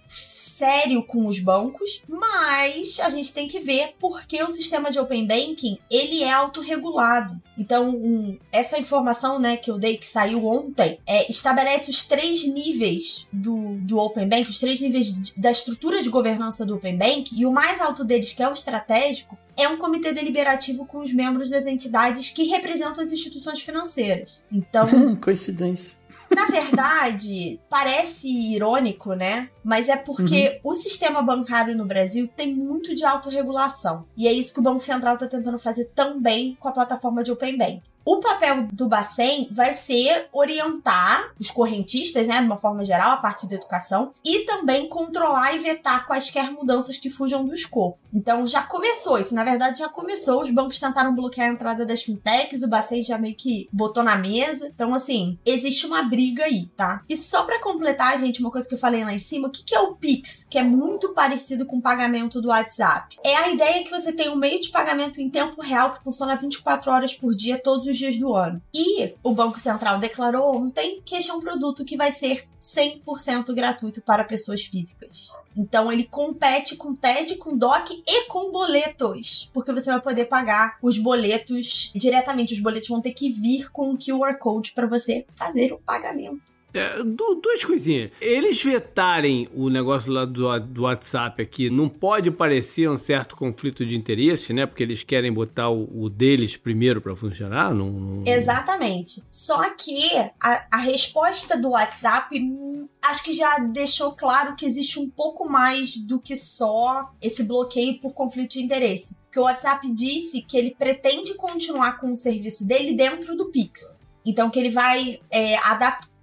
sério com os bancos, mas a gente tem que ver porque o sistema de open banking ele é autorregulado. Então, um, essa informação né, que eu dei que saiu ontem é, estabelece os três níveis do, do open bank, os três níveis da estrutura de governança do open bank, e o mais alto deles, que é o estratégico, é um comitê deliberativo com os membros das entidades que representam as instituições financeiras. Então, coincidência. Na verdade, parece irônico, né? Mas é porque uhum. o sistema bancário no Brasil tem muito de autorregulação. E é isso que o Banco Central está tentando fazer também com a plataforma de Open Bank. O papel do Bacen vai ser orientar os correntistas, né, de uma forma geral, a parte da educação, e também controlar e vetar quaisquer mudanças que fujam do escopo. Então já começou, isso na verdade já começou. Os bancos tentaram bloquear a entrada das fintechs, o Bacen já meio que botou na mesa. Então, assim, existe uma briga aí, tá? E só para completar, gente, uma coisa que eu falei lá em cima, o que, que é o Pix? Que é muito parecido com o pagamento do WhatsApp. É a ideia que você tem um meio de pagamento em tempo real que funciona 24 horas por dia, todos os dias do ano. E o Banco Central declarou ontem que este é um produto que vai ser 100% gratuito para pessoas físicas. Então ele compete com TED, com DOC e com boletos, porque você vai poder pagar os boletos diretamente. Os boletos vão ter que vir com o QR Code para você fazer o pagamento. É, duas coisinhas. Eles vetarem o negócio lá do, do WhatsApp aqui não pode parecer um certo conflito de interesse, né? Porque eles querem botar o, o deles primeiro para funcionar. Não, não, Exatamente. Só que a, a resposta do WhatsApp hum, acho que já deixou claro que existe um pouco mais do que só esse bloqueio por conflito de interesse. Porque o WhatsApp disse que ele pretende continuar com o serviço dele dentro do Pix. Então, que ele vai é, adaptar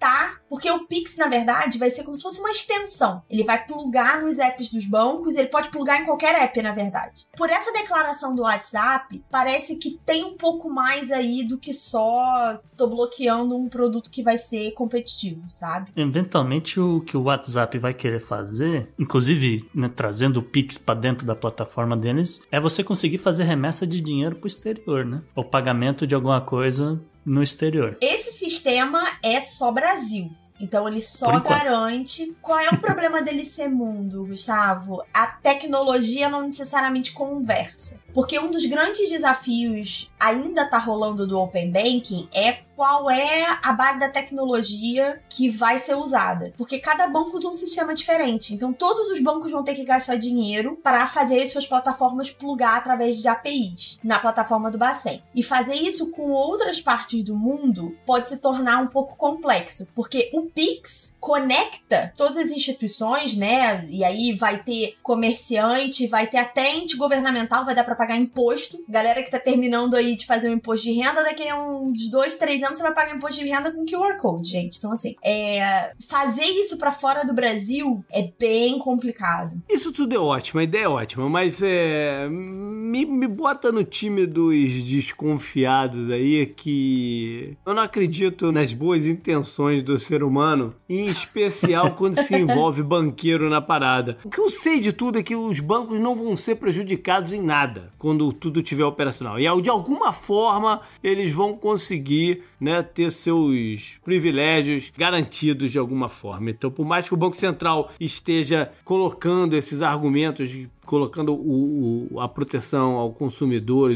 porque o Pix, na verdade, vai ser como se fosse uma extensão. Ele vai plugar nos apps dos bancos, ele pode plugar em qualquer app, na verdade. Por essa declaração do WhatsApp, parece que tem um pouco mais aí do que só tô bloqueando um produto que vai ser competitivo, sabe? Eventualmente, o que o WhatsApp vai querer fazer, inclusive né, trazendo o Pix para dentro da plataforma deles, é você conseguir fazer remessa de dinheiro pro exterior, né? Ou pagamento de alguma coisa no exterior. Esse sistema é só Brasil. Então ele só garante. Qual é o problema dele ser mundo, Gustavo? A tecnologia não necessariamente conversa. Porque um dos grandes desafios ainda tá rolando do Open Banking é qual é a base da tecnologia que vai ser usada. Porque cada banco usa um sistema diferente. Então, todos os bancos vão ter que gastar dinheiro para fazer suas plataformas plugar através de APIs na plataforma do Bacen. E fazer isso com outras partes do mundo pode se tornar um pouco complexo, porque o Pix conecta todas as instituições, né? E aí vai ter comerciante, vai ter até ente governamental, vai dar para pagar imposto. Galera que tá terminando aí de fazer o um imposto de renda, daqui a uns dois, três anos você vai pagar imposto de renda com QR Code, gente. Então, assim, é... fazer isso para fora do Brasil é bem complicado. Isso tudo é ótimo, a ideia é ótima, mas é... me, me bota no time dos desconfiados aí que eu não acredito nas boas intenções do ser humano, em especial quando se envolve banqueiro na parada. O que eu sei de tudo é que os bancos não vão ser prejudicados em nada quando tudo tiver operacional. E de alguma forma eles vão conseguir né, ter seus privilégios garantidos de alguma forma. Então, por mais que o Banco Central esteja colocando esses argumentos colocando o, o, a proteção ao consumidor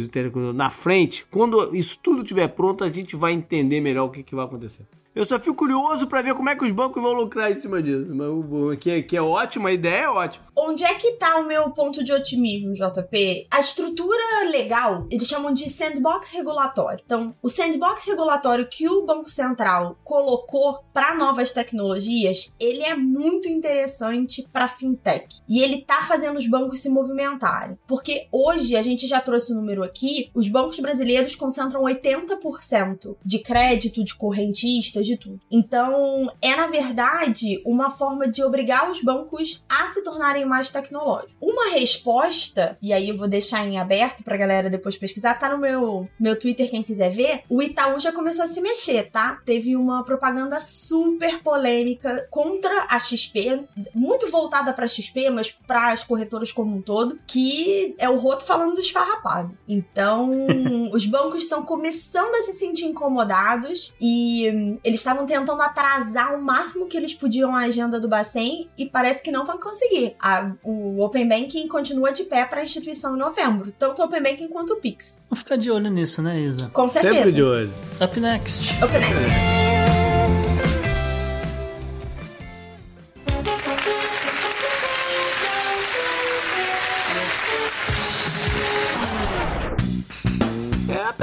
na frente, quando isso tudo estiver pronto, a gente vai entender melhor o que, que vai acontecer. Eu só fico curioso para ver como é que os bancos vão lucrar em cima disso. Mas o que, é, que é a ideia é ótima. Onde é que tá o meu ponto de otimismo, JP? A estrutura legal, eles chamam de sandbox regulatório. Então, o sandbox regulatório que o Banco Central colocou para novas tecnologias, ele é muito interessante para fintech. E ele tá fazendo os bancos se movimentarem. Porque hoje, a gente já trouxe o número aqui, os bancos brasileiros concentram 80% de crédito de correntistas de tudo. Então, é na verdade uma forma de obrigar os bancos a se tornarem mais tecnológicos. Uma resposta, e aí eu vou deixar em aberto pra galera depois pesquisar, tá no meu, meu Twitter, quem quiser ver. O Itaú já começou a se mexer, tá? Teve uma propaganda super polêmica contra a XP, muito voltada pra XP, mas para as corretoras como um todo, que é o roto falando do esfarrapado. Então, os bancos estão começando a se sentir incomodados e hum, eles estavam tentando atrasar o máximo que eles podiam a agenda do Bacen e parece que não vão conseguir. A, o Open Banking continua de pé para a instituição em novembro, tanto o Open Banking quanto o Pix. Vamos ficar de olho nisso, né, Isa? Com certeza. Sempre de olho. Up next. Up next.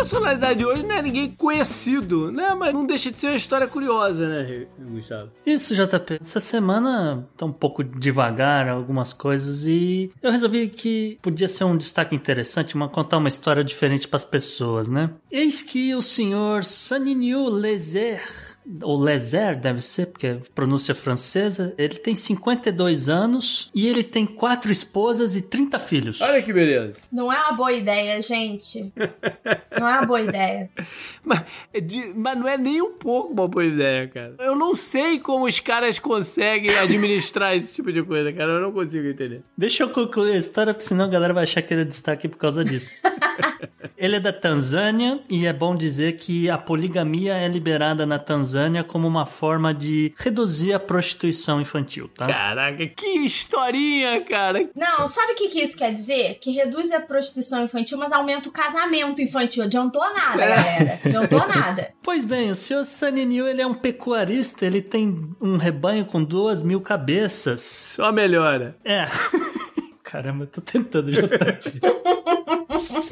Personalidade de hoje não é ninguém conhecido, né? Mas não deixa de ser uma história curiosa, né, Gustavo? Isso, JP. Essa semana tá um pouco devagar algumas coisas e eu resolvi que podia ser um destaque interessante, uma, contar uma história diferente para as pessoas, né? Eis que o senhor Saniniu Lezer ou Lezer deve ser, porque é pronúncia francesa. Ele tem 52 anos e ele tem quatro esposas e 30 filhos. Olha que beleza. Não é uma boa ideia, gente. não é uma boa ideia. Mas, é mas, não é nem um pouco uma boa ideia, cara. Eu não sei como os caras conseguem administrar esse tipo de coisa, cara. Eu não consigo entender. Deixa eu concluir a história, porque senão a galera vai achar que ele é destaque por causa disso. ele é da Tanzânia e é bom dizer que a poligamia é liberada na Tanzânia como uma forma de reduzir a prostituição infantil, tá? Caraca, que historinha, cara! Não, sabe o que, que isso quer dizer? Que reduz a prostituição infantil, mas aumenta o casamento infantil. Adiantou nada, galera. Adiantou nada. Pois bem, o senhor Sunny New, ele é um pecuarista, ele tem um rebanho com duas mil cabeças. Só melhora. É. Caramba, eu tô tentando já.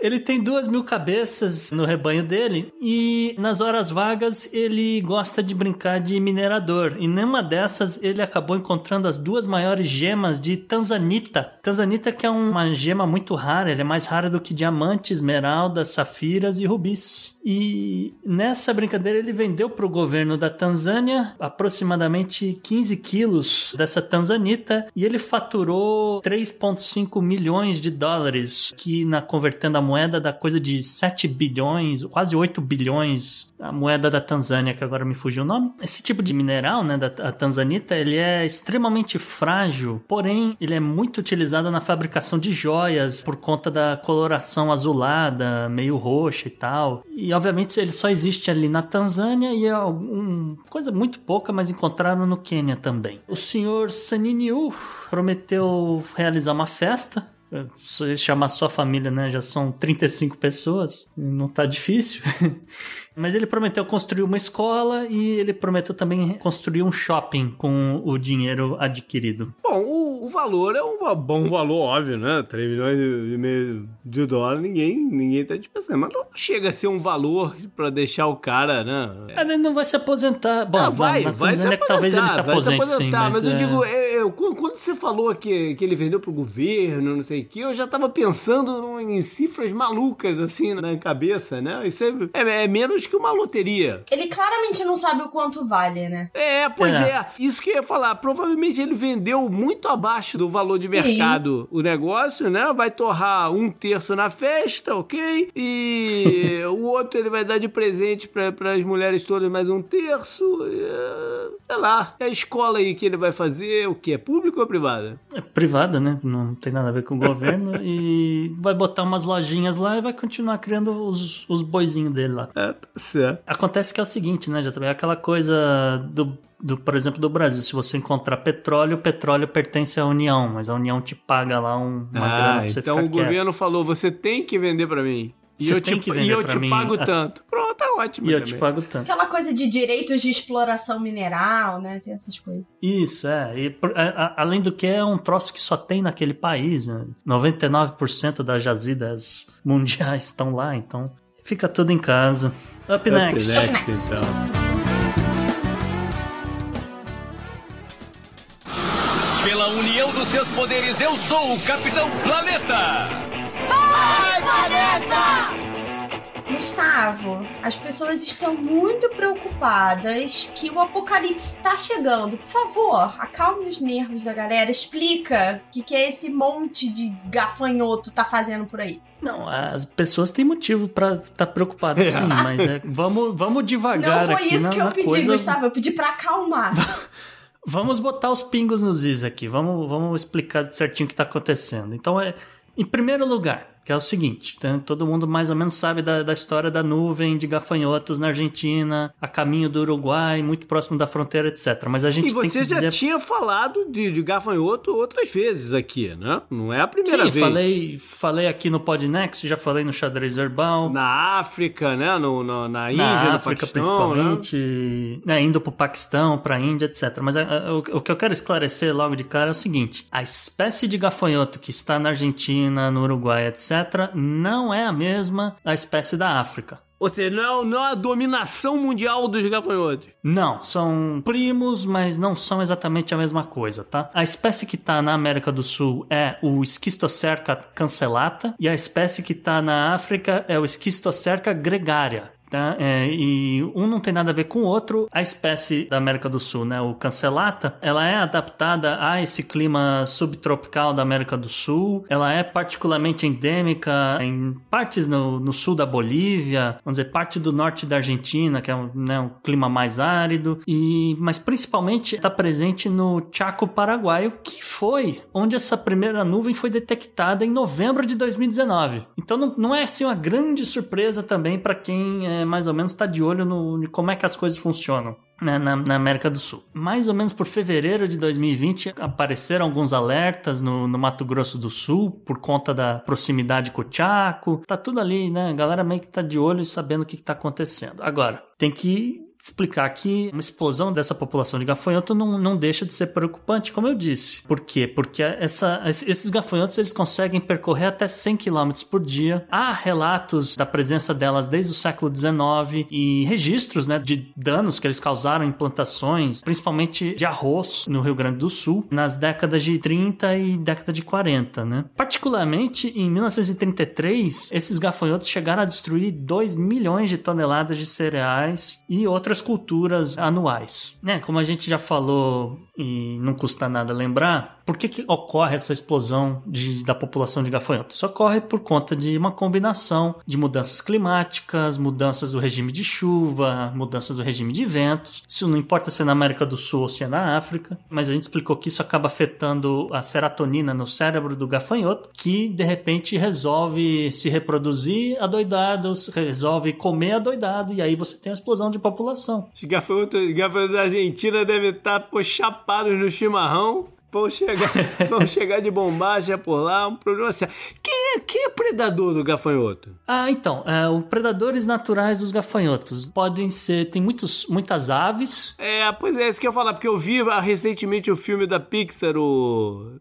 Ele tem duas mil cabeças no rebanho dele e nas horas vagas ele gosta de brincar de minerador. E numa dessas ele acabou encontrando as duas maiores gemas de Tanzanita. Tanzanita que é uma gema muito rara, ela é mais rara do que diamantes, esmeraldas, safiras e rubis. E nessa brincadeira ele vendeu para o governo da Tanzânia aproximadamente 15 quilos dessa Tanzanita e ele faturou 3,5 milhões de dólares, que na convertendo a moeda da coisa de 7 bilhões, quase 8 bilhões, a moeda da Tanzânia, que agora me fugiu o nome. Esse tipo de mineral, né, da tanzanita, ele é extremamente frágil, porém ele é muito utilizado na fabricação de joias por conta da coloração azulada, meio roxa e tal. E obviamente ele só existe ali na Tanzânia e é uma coisa muito pouca, mas encontraram no Quênia também. O senhor Saniniu prometeu realizar uma festa Se chamar sua família, né? Já são 35 pessoas, não tá difícil. Mas ele prometeu construir uma escola e ele prometeu também construir um shopping com o dinheiro adquirido. Bom, o, o valor é um bom valor, óbvio, né? 3 milhões e meio de dólares, ninguém, ninguém tá dispensando. Mas não chega a ser um valor para deixar o cara, né? Ele não vai se aposentar. Bom, não, vai, vai, vai se aposentar, que talvez ele se aposente, se sim. Mas, mas eu é... digo, eu, quando você falou que, que ele vendeu pro governo, não sei o que, eu já tava pensando em cifras malucas, assim, na cabeça, né? Isso é, é, é menos que uma loteria. Ele claramente não sabe o quanto vale, né? É, pois é. é. Isso que eu ia falar. Provavelmente ele vendeu muito abaixo do valor Sim. de mercado o negócio, né? Vai torrar um terço na festa, ok? E o outro ele vai dar de presente para as mulheres todas mais um terço. E, sei lá. É a escola aí que ele vai fazer, o que? É público ou privada? É privada, né? Não tem nada a ver com o governo. e vai botar umas lojinhas lá e vai continuar criando os, os boizinhos dele lá. É, tá certo. Acontece que é o seguinte, né, já também aquela coisa do do, por exemplo, do Brasil. Se você encontrar petróleo, o petróleo pertence à União, mas a União te paga lá um, uma ah, grana pra você então ficar o quieto. governo falou, você tem que vender para mim. E você eu te, e eu te pago a... tanto. Pronto, tá ótimo. E eu também. te pago tanto. Aquela coisa de direitos de exploração mineral, né? Tem essas coisas. Isso, é. E, a, além do que é um troço que só tem naquele país. Né? 99% das jazidas mundiais estão lá, então fica tudo em casa. Up next. Up next, então. Pela união dos seus poderes, eu sou o Capitão Planeta! Vai, Planeta! Gustavo, as pessoas estão muito preocupadas que o apocalipse está chegando. Por favor, acalme os nervos da galera. Explica o que, que é esse monte de gafanhoto tá fazendo por aí. Não, as pessoas têm motivo para estar tá preocupadas sim, mas é, vamos, vamos devagar aqui Não foi isso que eu pedi, coisa... Gustavo. Eu pedi para acalmar. vamos botar os pingos nos is aqui. Vamos, vamos explicar certinho o que está acontecendo. Então, é, em primeiro lugar, que é o seguinte: então, todo mundo mais ou menos sabe da, da história da nuvem de gafanhotos na Argentina, a caminho do Uruguai, muito próximo da fronteira, etc. Mas a gente e você já dizer... tinha falado de, de gafanhoto outras vezes aqui, né? Não é a primeira Sim, vez. falei, falei aqui no Podnext, já falei no xadrez verbal. Na África, né? No, no na Índia, na África, Paquistão, principalmente, né? né? indo pro Paquistão, pra Índia, etc. Mas a, a, o, o que eu quero esclarecer logo de cara é o seguinte: a espécie de gafanhoto que está na Argentina, no Uruguai, etc., não não é a mesma da espécie da África. Ou seja, não é, não é a dominação mundial dos gafanhotos. Não, são primos, mas não são exatamente a mesma coisa, tá? A espécie que está na América do Sul é o Schistocerca cancellata e a espécie que está na África é o Schistocerca gregária. Tá? É, e um não tem nada a ver com o outro. A espécie da América do Sul, né, o Cancelata, ela é adaptada a esse clima subtropical da América do Sul. Ela é particularmente endêmica em partes no, no sul da Bolívia, vamos dizer, parte do norte da Argentina, que é um, né, um clima mais árido, e mas principalmente está presente no Chaco paraguaio, que foi onde essa primeira nuvem foi detectada em novembro de 2019. Então não, não é assim uma grande surpresa também para quem é, mais ou menos está de olho no, como é que as coisas funcionam. Né, na, na, América do Sul. Mais ou menos por fevereiro de 2020 apareceram alguns alertas no, no, Mato Grosso do Sul por conta da proximidade com o Chaco. Tá tudo ali, né? A galera meio que tá de olho e sabendo o que, que tá acontecendo. Agora, tem que explicar que uma explosão dessa população de gafanhoto não, não deixa de ser preocupante, como eu disse. Por quê? Porque essa, esses gafanhotos eles conseguem percorrer até 100 km por dia. Há relatos da presença delas desde o século XIX e registros né, de danos que eles causaram em plantações, principalmente de arroz no Rio Grande do Sul, nas décadas de 30 e década de 40. Né? Particularmente em 1933, esses gafanhotos chegaram a destruir 2 milhões de toneladas de cereais e outras outras culturas anuais. Né? Como a gente já falou e não custa nada lembrar, por que, que ocorre essa explosão de, da população de gafanhotos? Isso ocorre por conta de uma combinação de mudanças climáticas, mudanças do regime de chuva, mudanças do regime de ventos. Isso não importa se é na América do Sul ou se é na África, mas a gente explicou que isso acaba afetando a serotonina no cérebro do gafanhoto, que de repente resolve se reproduzir adoidado, resolve comer adoidado, e aí você tem a explosão de população gafanhotos, gafanhotos da Argentina devem estar pô, no chimarrão vão chegar, vão chegar de bombagem por lá, um problema sério. Quem é, quem é predador do gafanhoto? Ah, então, é, os predadores naturais dos gafanhotos podem ser, tem muitos, muitas aves. É, pois é, isso que eu ia falar, porque eu vi ah, recentemente o filme da Pixar, o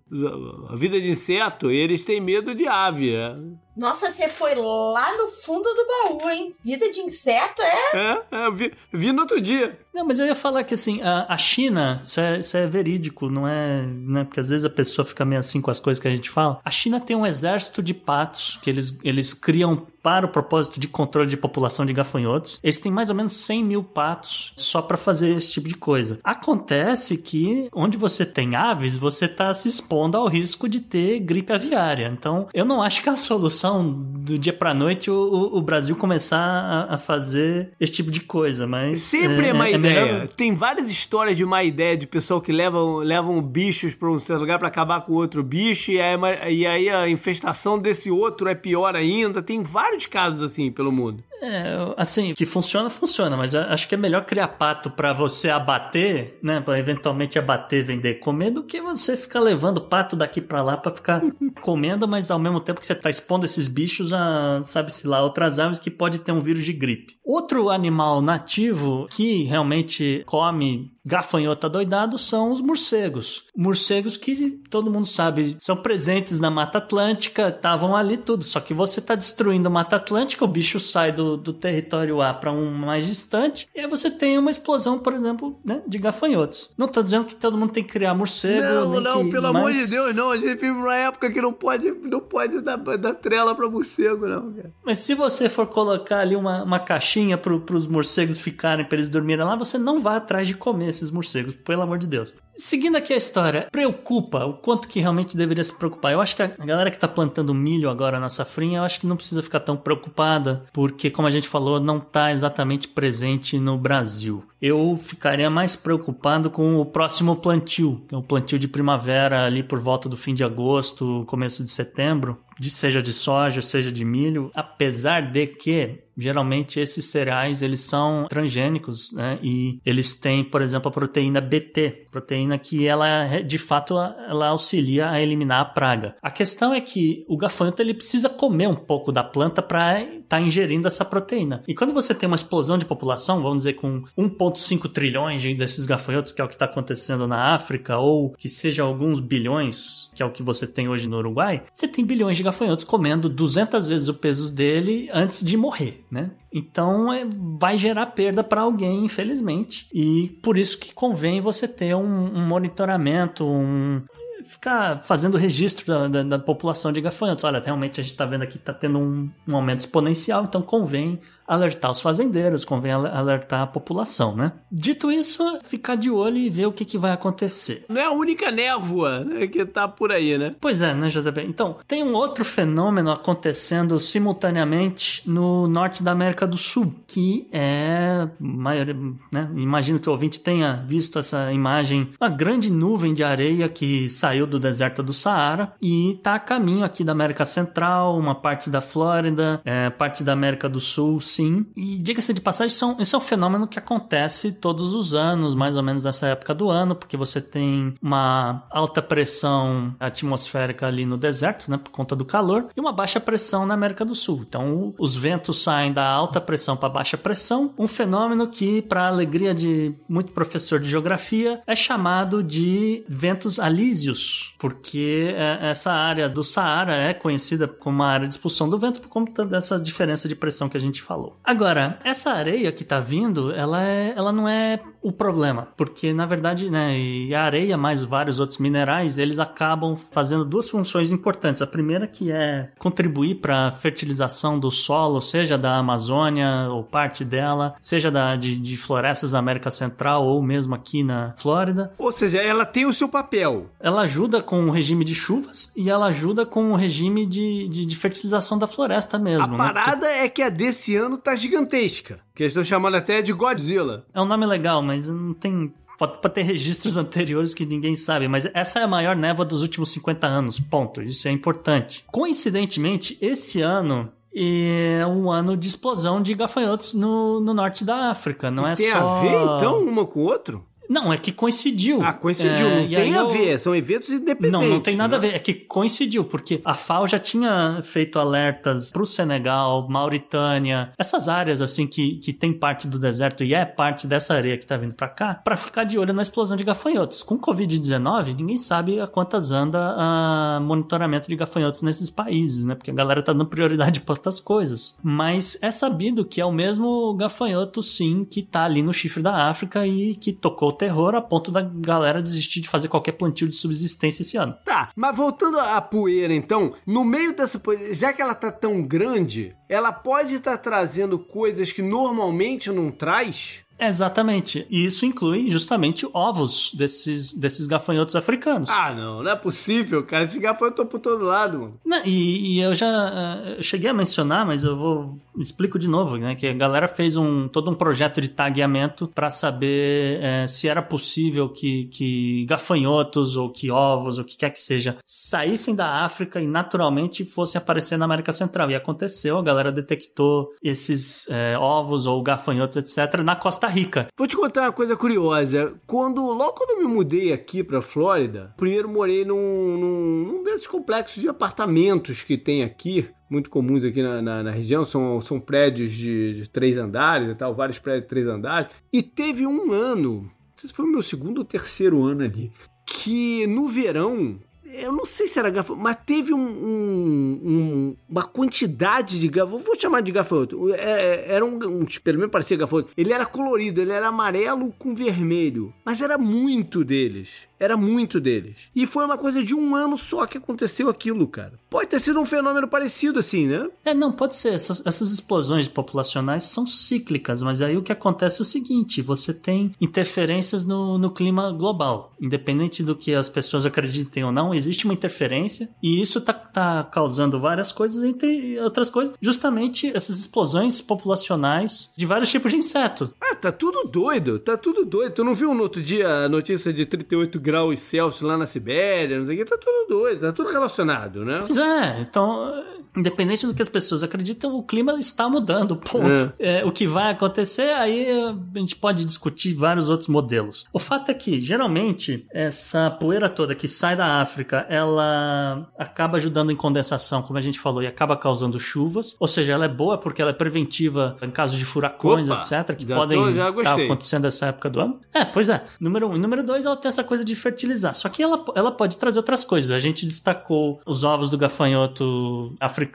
A Vida de Inseto, e eles têm medo de ave. É. Nossa, você foi lá no fundo do baú, hein? Vida de inseto é. É, é vi, vi no outro dia. Não, mas eu ia falar que assim, a, a China, isso é, isso é, verídico, não é. Né? Porque às vezes a pessoa fica meio assim com as coisas que a gente fala. A China tem um exército de patos que eles, eles criam para o propósito de controle de população de gafanhotos. Eles têm mais ou menos 100 mil patos só para fazer esse tipo de coisa. Acontece que onde você tem aves, você está se expondo ao risco de ter gripe aviária. Então, eu não acho que a solução do dia para noite o, o, Brasil começar a, a, fazer esse tipo de coisa, mas sempre é, é má é ideia. Melhor... Tem várias histórias de má ideia de pessoal que levam, levam bichos para um certo lugar para acabar com outro bicho e aí, e aí a infestação desse outro é pior ainda. Tem vários vários casos assim pelo mundo. É, assim, que funciona, funciona, mas acho que é melhor criar pato para você abater, né, para eventualmente abater, vender, comer, do que você ficar levando pato daqui para lá para ficar comendo, mas ao mesmo tempo que você tá expondo esses bichos a, sabe-se lá, outras aves que pode ter um vírus de gripe. Outro animal nativo que realmente come gafanhoto doidado são os morcegos. Morcegos que todo mundo sabe são presentes na Mata Atlântica, estavam ali tudo, só que você tá destruindo a Mata Atlântica, o bicho sai do do, território A para um mais distante, e aí você tem uma explosão, por exemplo, né, de gafanhotos. Não tô dizendo que todo mundo tem que criar morcego. Não, não, que, pelo mas... amor de Deus, não. A gente vive numa época que não pode, não pode dar, dar trela para morcego, não. Cara. Mas se você for colocar ali uma, uma caixinha para os morcegos ficarem, para eles dormirem lá, você não vai atrás de comer esses morcegos, pelo amor de Deus. Seguindo aqui a história, preocupa o quanto que realmente deveria se preocupar. Eu acho que a galera que tá plantando milho agora na safrinha, eu acho que não precisa ficar tão preocupada, porque como a gente falou, não está exatamente presente no Brasil. Eu ficaria mais preocupado com o próximo plantio, que é o plantio de primavera ali por volta do fim de agosto, começo de setembro, de seja de soja, seja de milho, apesar de que geralmente esses cereais eles são transgênicos, né? E eles têm, por exemplo, a proteína BT, proteína que ela de fato ela auxilia a eliminar a praga. A questão é que o gafanhoto ele precisa comer um pouco da planta para estar tá ingerindo essa proteína. E quando você tem uma explosão de população, vamos dizer com 1.5 trilhões desses gafanhotos, que é o que está acontecendo na África, ou que seja alguns bilhões, que é o que você tem hoje no Uruguai, você tem bilhões de gafanhotos comendo 200 vezes o peso dele antes de morrer, né? Então é, vai gerar perda para alguém, infelizmente. E por isso que convém você ter um, um monitoramento, um, ficar fazendo registro da, da, da, população de gafanhotos. Olha, realmente a gente está vendo aqui que está tendo um, um, aumento exponencial, então convém alertar os fazendeiros, convém alertar a população, né? Dito isso, ficar de olho e ver o que, que vai acontecer. Não é a única névoa né, que tá por aí, né? Pois é, né, JB? Então, tem um outro fenômeno acontecendo simultaneamente no norte da América do Sul, que é maior, né? Imagino que o ouvinte tenha visto essa imagem, uma grande nuvem de areia que saiu do deserto do Saara e tá a caminho aqui da América Central, uma parte da Flórida, é, parte da América do Sul, sim. E diga-se de passagem, isso é, um, isso é um fenômeno que acontece todos os anos, mais ou menos nessa época do ano, porque você tem uma alta pressão atmosférica ali no deserto, né, por conta do calor, e uma baixa pressão na América do Sul. Então, os ventos saem da alta pressão para baixa pressão, um fenômeno que, para alegria de muito professor de geografia, é chamado de ventos alísios, porque é, essa área do Saara é conhecida como uma área de expulsão do vento por conta dessa diferença de pressão que a gente falou. Agora, essa areia que tá vindo, ela, é, ela não é o problema, porque na verdade, né, e a areia mais vários outros minerais, eles acabam fazendo duas funções importantes. A primeira que é contribuir para a fertilização do solo, seja da Amazônia ou parte dela, seja da, de, de florestas da América Central ou mesmo aqui na Flórida. Ou seja, ela tem o seu papel. Ela ajuda com o regime de chuvas e ela ajuda com o regime de, de, de fertilização da floresta mesmo. A né? parada é que a desse ano tá gigantesca. Que eles estão chamando até de Godzilla. É um nome legal, mas não tem Pode ter registros anteriores que ninguém sabe, mas essa é a maior névoa dos últimos 50 anos, ponto. Isso é importante. Coincidentemente, esse ano é um ano de explosão de gafanhotos no, no norte da África, não e é tem só... Tem a ver, então, uma com o outro? Não, é que coincidiu. Ah, coincidiu. É, não tem a eu... ver, são eventos independentes. Não, não tem nada né? a ver. É que coincidiu, porque a FAO já tinha feito alertas pro Senegal, Mauritânia, essas áreas assim que, que tem parte do deserto e é parte dessa areia que tá vindo para cá, para ficar de olho na explosão de gafanhotos. Com Covid-19, ninguém sabe a quantas anda a monitoramento de gafanhotos nesses países, né? Porque a galera tá dando prioridade para outras coisas. Mas é sabido que é o mesmo gafanhoto, sim, que tá ali no chifre da África e que tocou o terror a ponto da galera desistir de fazer qualquer plantio de subsistência esse ano. Tá, mas voltando à poeira, então, no meio dessa poeira, já que ela tá tão grande, ela pode estar tá trazendo coisas que normalmente não traz? Exatamente. E isso inclui justamente ovos desses, desses gafanhotos africanos. Ah, não, não é possível, cara. Esse gafanhoto por todo lado, mano. Não, e, e, eu já uh, cheguei a mencionar, mas eu vou explico de novo, né? Que a galera fez um todo um projeto de tagueamento para saber uh, se era possível que, que gafanhotos ou que ovos ou o que quer que seja saíssem da África e naturalmente fossem aparecer na América Central. E aconteceu, a galera detectou esses uh, ovos ou gafanhotos, etc., na costa Costa Rica. Vou te contar uma coisa curiosa. Quando, logo quando eu me mudei aqui pra Flórida, primeiro morei num, num, num desses complexos de apartamentos que tem aqui, muito comuns aqui na, na, na, região, são, são prédios de, de, três andares e tal, vários prédios de três andares. E teve um ano, não sei se foi o meu segundo ou terceiro ano ali, que no verão eu não sei se era gafanhoto, mas teve um, um, um, uma quantidade de gafanhoto. Vou chamar de gafanhoto. É, é, era um, um. Pelo menos parecia gafanhoto. Ele era colorido, ele era amarelo com vermelho. Mas era muito deles. Era muito deles. E foi uma coisa de um ano só que aconteceu aquilo, cara. Pode ter sido um fenômeno parecido assim, né? É, não, pode ser. Essas, essas explosões populacionais são cíclicas, mas aí o que acontece é o seguinte: você tem interferências no, no clima global. Independente do que as pessoas acreditem ou não, existe uma interferência e isso tá, tá causando várias coisas, entre outras coisas, justamente essas explosões populacionais de vários tipos de inseto. Ah, tá tudo doido, tá tudo doido. Tu não viu no outro dia a notícia de 38 graus Celsius lá na Sibéria, não sei o que, tá tudo doido, tá tudo relacionado, né? Pois é, então, independente do que as pessoas acreditam, o clima está mudando, ponto. É. É, o que vai acontecer, aí a gente pode discutir vários outros modelos. O fato é que, geralmente, essa poeira toda que sai da África, ela acaba ajudando em condensação, como a gente falou, e acaba causando chuvas, ou seja, ela é boa porque ela é preventiva em casos de furacões, Opa, etc., que podem estar tá acontecendo nessa época do ano. É, pois é. Número um. E número dois, ela tem essa coisa de fertilizar. Só que ela, ela pode trazer outras coisas. A gente destacou os ovos do gafanhoto africano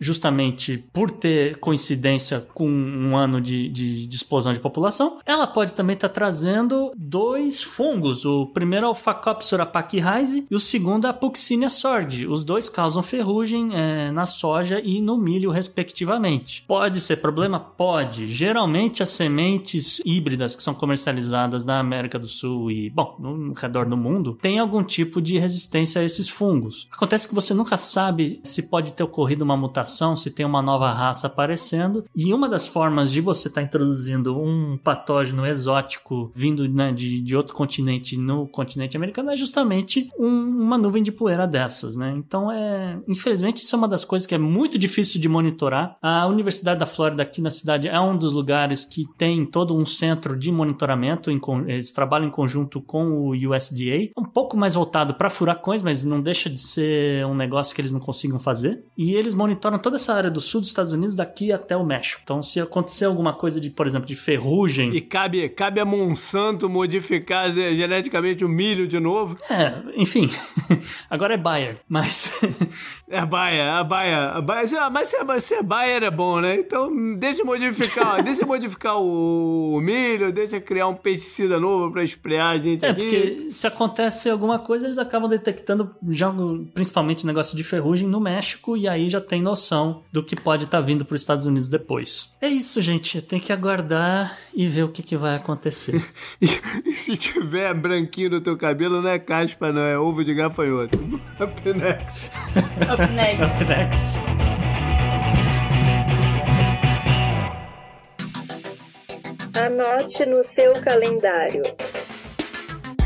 justamente por ter coincidência com um ano de, de, de explosão de população. Ela pode também estar tá trazendo dois fungos. O primeiro é o Phacopsora pachyraise e o segundo é a Puccinia sordi. Os dois causam ferrugem é, na soja e no milho, respectivamente. Pode ser problema? Pode. Geralmente as sementes híbridas que são comercializadas na América do Sul e, bom, no redor do mundo, tem algum tipo de resistência a esses fungos. Acontece que você nunca sabe se pode ter ocorrido uma mutação, se tem uma nova raça aparecendo, e uma das formas de você estar tá introduzindo um patógeno exótico vindo né, de, de outro continente no continente americano é justamente um, uma nuvem de poeira dessas, né? Então é, infelizmente isso é uma das coisas que é muito difícil de monitorar. A Universidade da Flórida aqui na cidade é um dos lugares que tem todo um centro de monitoramento, em, eles trabalham em conjunto com o USDA, um pouco mais voltado para furacões, mas não deixa de ser um negócio que eles não consigam fazer. E eles monitoram toda essa área do sul dos Estados Unidos daqui até o México. Então, se acontecer alguma coisa de, por exemplo, de ferrugem. E cabe, cabe a Monsanto modificar geneticamente o milho de novo. É, enfim. Agora é Bayer, mas. é Bayer, a Bayer. A Bayer mas se, se é Bayer é bom, né? Então, deixa modificar, deixa modificar o milho, deixa criar um pesticida novo para esprear a gente é, aqui. Porque se acontece alguma coisa, eles acabam detectando já, principalmente negócio de ferrugem no México e aí já tem noção do que pode estar tá vindo para os Estados Unidos depois. É isso, gente. Tem que aguardar e ver o que, que vai acontecer. e, e, se tiver branquinho no teu cabelo, não é caspa, não, é ovo de gafanhoto. Up next. Up next. Up next. Anote no seu calendário.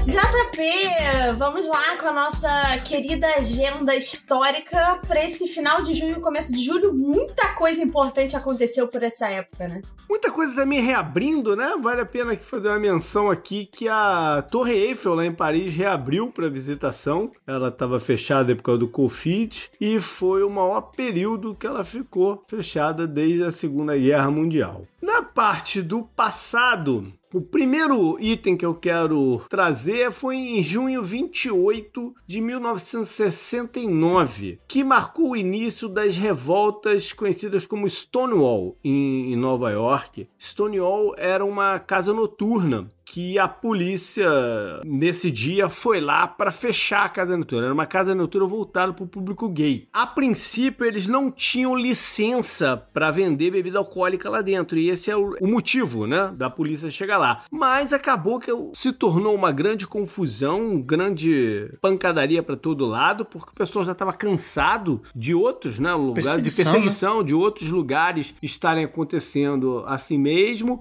JP, vamos lá com a nossa querida agenda histórica para esse final de junho, começo de julho. Muita coisa importante aconteceu por essa época, né? Muita coisa também reabrindo, né? Vale a pena aqui fazer uma menção aqui que a Torre Eiffel lá em Paris reabriu para visitação. Ela estava fechada por causa do Covid e foi o maior período que ela ficou fechada desde a Segunda Guerra Mundial. Na parte do passado, o primeiro item que eu quero trazer foi em junho 28 de 1969, que marcou o início das revoltas conhecidas como Stonewall em Nova York. Stonewall era uma casa noturna que a polícia nesse dia foi lá para fechar a casa noturna. Era uma casa noturna voltada para o público gay. A princípio, eles não tinham licença para vender bebida alcoólica lá dentro, e esse é o, o motivo, né, da polícia chegar lá. Mas acabou que se tornou uma grande confusão, grande pancadaria para todo lado, porque o pessoal já estava cansado de outros, né, lugares de perseguição, né? de outros lugares estarem acontecendo assim mesmo.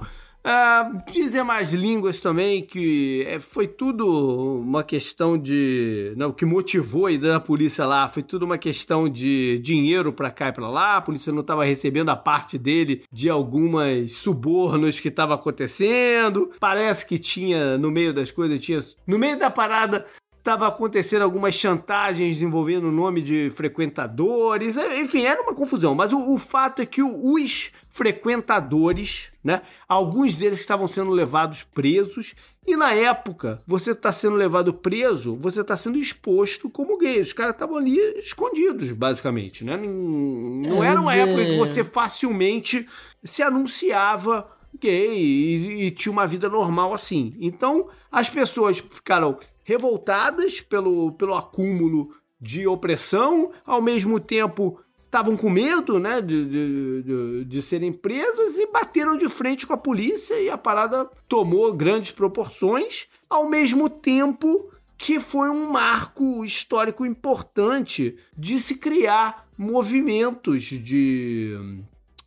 Dizer mais línguas também, que é, foi tudo uma questão de. Não, o que motivou a ideia da polícia lá foi tudo uma questão de dinheiro para cá e para lá. A polícia não estava recebendo a parte dele de algumas subornos que estava acontecendo. Parece que tinha, no meio das coisas, tinha. No meio da parada, estava acontecendo algumas chantagens envolvendo o nome de frequentadores, enfim, era uma confusão. Mas o, o fato é que os frequentadores, né, alguns deles estavam sendo levados presos e na época você está sendo levado preso, você está sendo exposto como gay. Os caras estavam ali escondidos, basicamente, né? Não, era uma época que você facilmente se anunciava gay e, e, tinha uma vida normal assim. Então as pessoas ficaram revoltadas pelo, pelo acúmulo de opressão, ao mesmo tempo estavam com medo né, de, de, de, de, serem presas e bateram de frente com a polícia e a parada tomou grandes proporções, ao mesmo tempo que foi um marco histórico importante de se criar movimentos de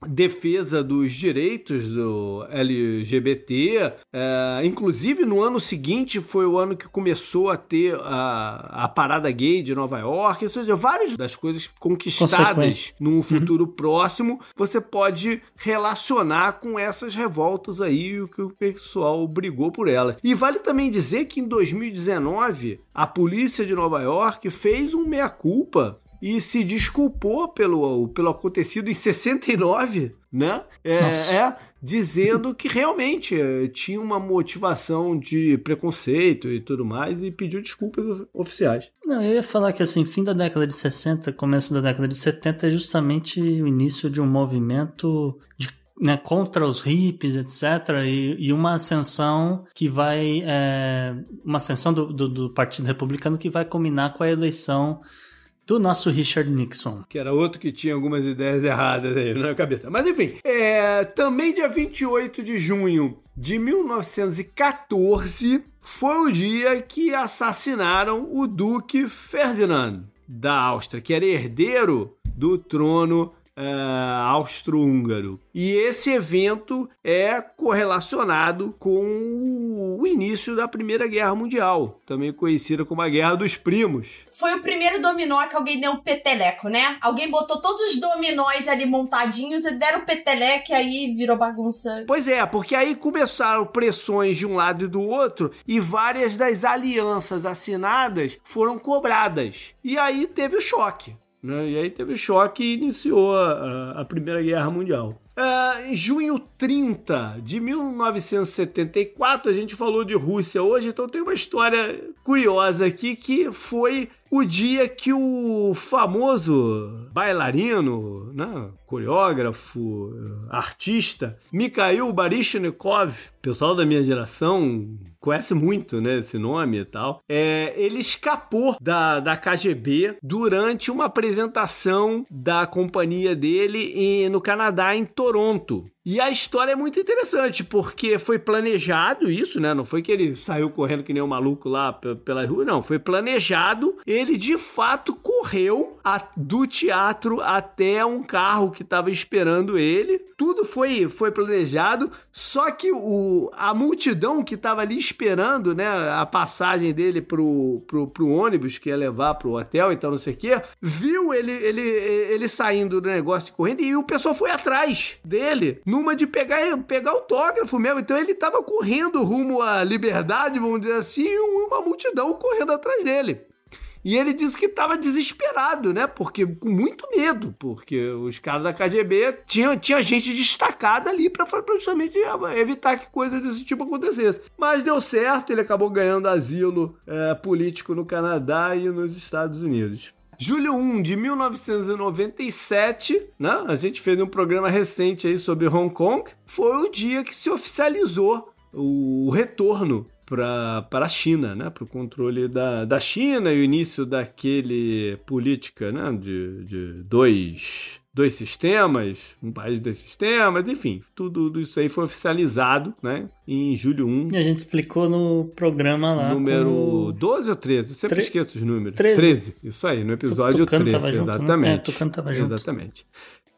defesa dos direitos do LGBT. É, inclusive, no ano seguinte foi o ano que começou a ter a, a parada gay de Nova York. Ou seja, várias das coisas conquistadas num uhum. futuro uhum. próximo você pode relacionar com essas revoltas aí, o que o pessoal brigou por elas. E vale também dizer que em 2019 a polícia de Nova York fez um meia-culpa e se desculpou pelo, pelo acontecido em 69, né? É, é dizendo que realmente é, tinha uma motivação de preconceito e tudo mais e pediu desculpas oficiais. Não, eu ia falar que assim, fim da década de 60, começo da década de 70 é justamente o início de um movimento de né, contra os hippies, etc., e, e, uma ascensão que vai. É, uma ascensão do, do, do, Partido Republicano que vai combinar com a eleição do nosso Richard Nixon. Que era outro que tinha algumas ideias erradas aí na cabeça. Mas enfim, é, também dia 28 de junho de 1914 foi o dia que assassinaram o Duque Ferdinand da Áustria, que era herdeiro do trono uh, austro-húngaro. E esse evento é correlacionado com o início da Primeira Guerra Mundial, também conhecida como a Guerra dos Primos. Foi o primeiro dominó que alguém deu um peteleco, né? Alguém botou todos os dominóis ali montadinhos e deram peteleco e aí virou bagunça. Pois é, porque aí começaram pressões de um lado e do outro e várias das alianças assinadas foram cobradas. E aí teve o choque. Né? E aí teve choque e iniciou a, a Primeira Guerra Mundial. Uh, em junho 30 de 1974, a gente falou de Rússia hoje, então tem uma história curiosa aqui que foi o dia que o famoso bailarino, né, coreógrafo, artista, Mikhail Baryshnikov, pessoal da minha geração conhece muito, né, esse nome e tal, é, ele escapou da, da KGB durante uma apresentação da companhia dele em, no Canadá, em Toronto. E a história é muito interessante, porque foi planejado isso, né? Não foi que ele saiu correndo que nem um maluco lá pela rua, não. Foi planejado. Ele de fato correu a, do teatro até um carro que estava esperando ele. Tudo foi, foi planejado, só que o, a multidão que estava ali esperando, né, a passagem dele pro, pro, pro ônibus que ia levar pro hotel, então não sei o quê, viu ele, ele, ele saindo do negócio correndo e o pessoal foi atrás dele, numa de pegar, pegar autógrafo mesmo. Então ele tava correndo rumo à liberdade, vamos dizer assim, e uma multidão correndo atrás dele. E ele disse que estava desesperado, né? Porque com muito medo, porque os caras da KGB tinham tinha gente destacada ali para justamente evitar que coisas desse tipo acontecesse. Mas deu certo, ele acabou ganhando asilo é, político no Canadá e nos Estados Unidos. Julho 1 de 1997, né? A gente fez um programa recente aí sobre Hong Kong. Foi o dia que se oficializou o retorno para a China, né? para o controle da, da China e o início daquele política né? de, de dois, dois sistemas, um país de dois sistemas, enfim, tudo, tudo isso aí foi oficializado né? em julho 1. E a gente explicou no programa lá. Número como... 12 ou 13? Eu sempre Tre... esqueço os números. 13. 13. Isso aí, no episódio 13, exatamente. Junto, né? É, Tucano tava junto. Exatamente.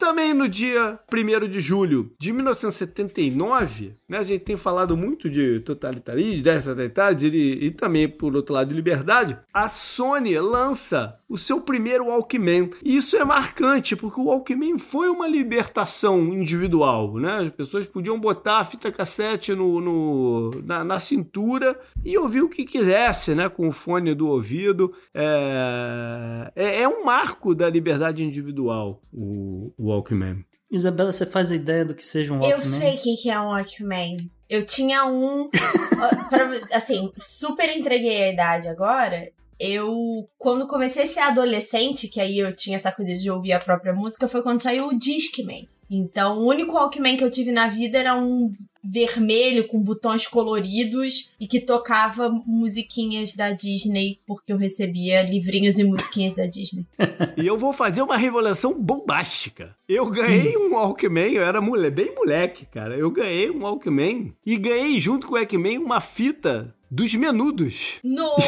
Também no dia 1 de julho de 1979, né, a gente tem falado muito de totalitarismo, de totalitários e, e também, por outro lado, de liberdade. A Sony lança o seu primeiro Walkman. E isso é marcante, porque o Walkman foi uma libertação individual. Né? As pessoas podiam botar a fita cassete no, no na, na, cintura e ouvir o que quisesse, né? com o fone do ouvido. É, é, é um marco da liberdade individual, o, o Walkman. Isabela, você faz a ideia do que seja um Walkman? Eu sei o que é um Walkman. Eu tinha um. assim, super entreguei a idade agora. Eu, quando comecei a ser adolescente, que aí eu tinha essa coisa de ouvir a própria música, foi quando saiu o Discman. Então, o único Walkman que eu tive na vida era um vermelho com botões coloridos e que tocava musiquinhas da Disney, porque eu recebia livrinhos e musiquinhas da Disney. e eu vou fazer uma revelação bombástica. Eu ganhei um Walkman, eu era mole bem moleque, cara. Eu ganhei um Walkman e ganhei junto com o Walkman uma fita dos menudos. Nossa!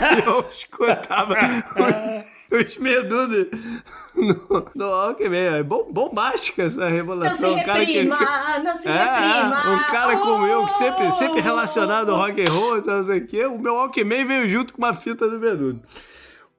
eu escutava os menudos no, no Walkman. É bom, bombástica essa revelação. Não se reprima, que, não se é, reprima. Um cara oh! como eu, sempre, sempre relacionado ao rock and roll, então, não sei o quê, o meu Walkman veio junto com uma fita do menudo.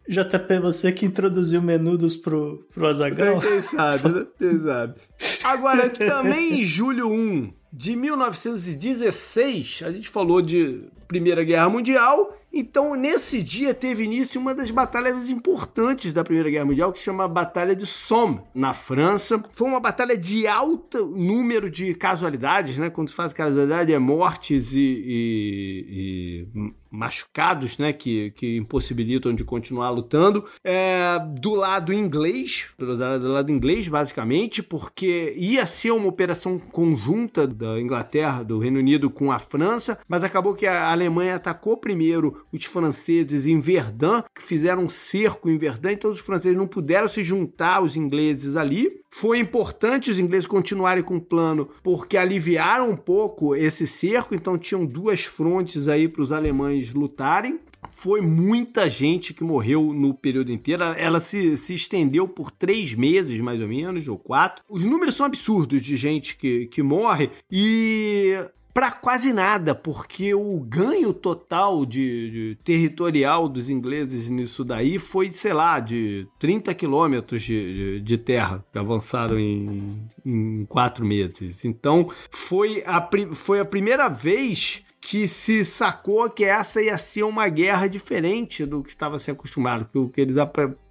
JP, você que introduziu menudos pro, pro Azaghal. Quem sabe, né? Quem sabe. Agora, também em julho 1 de 1916, a gente falou de Primeira Guerra Mundial então, nesse dia teve início uma das batalhas importantes da Primeira Guerra Mundial, que se chama Batalha de Somme, na França. Foi uma batalha de alto número de casualidades, né? Quando se de casualidade, é mortes e, e, e machucados, né, que, que impossibilitam de continuar lutando. É, do lado inglês, do lado inglês, basicamente, porque ia ser uma operação conjunta da Inglaterra, do Reino Unido com a França, mas acabou que a Alemanha atacou primeiro os franceses em Verdun, que fizeram um cerco em Verdun, então os franceses não puderam se juntar aos ingleses ali. Foi importante os ingleses continuarem com o plano porque aliviaram um pouco esse cerco, então tinham duas frontes aí para os alemães lutarem foi muita gente que morreu no período inteiro. Ela se, se estendeu por três meses, mais ou menos, ou quatro. Os números são absurdos de gente que, que morre. E para quase nada, porque o ganho total de, de, territorial dos ingleses nisso daí foi, sei lá, de 30 quilômetros de, de, de, terra que avançaram em, em quatro meses. Então foi a, foi a primeira vez que se sacou que essa ia ser uma guerra diferente do que estava sendo acostumado, que o que eles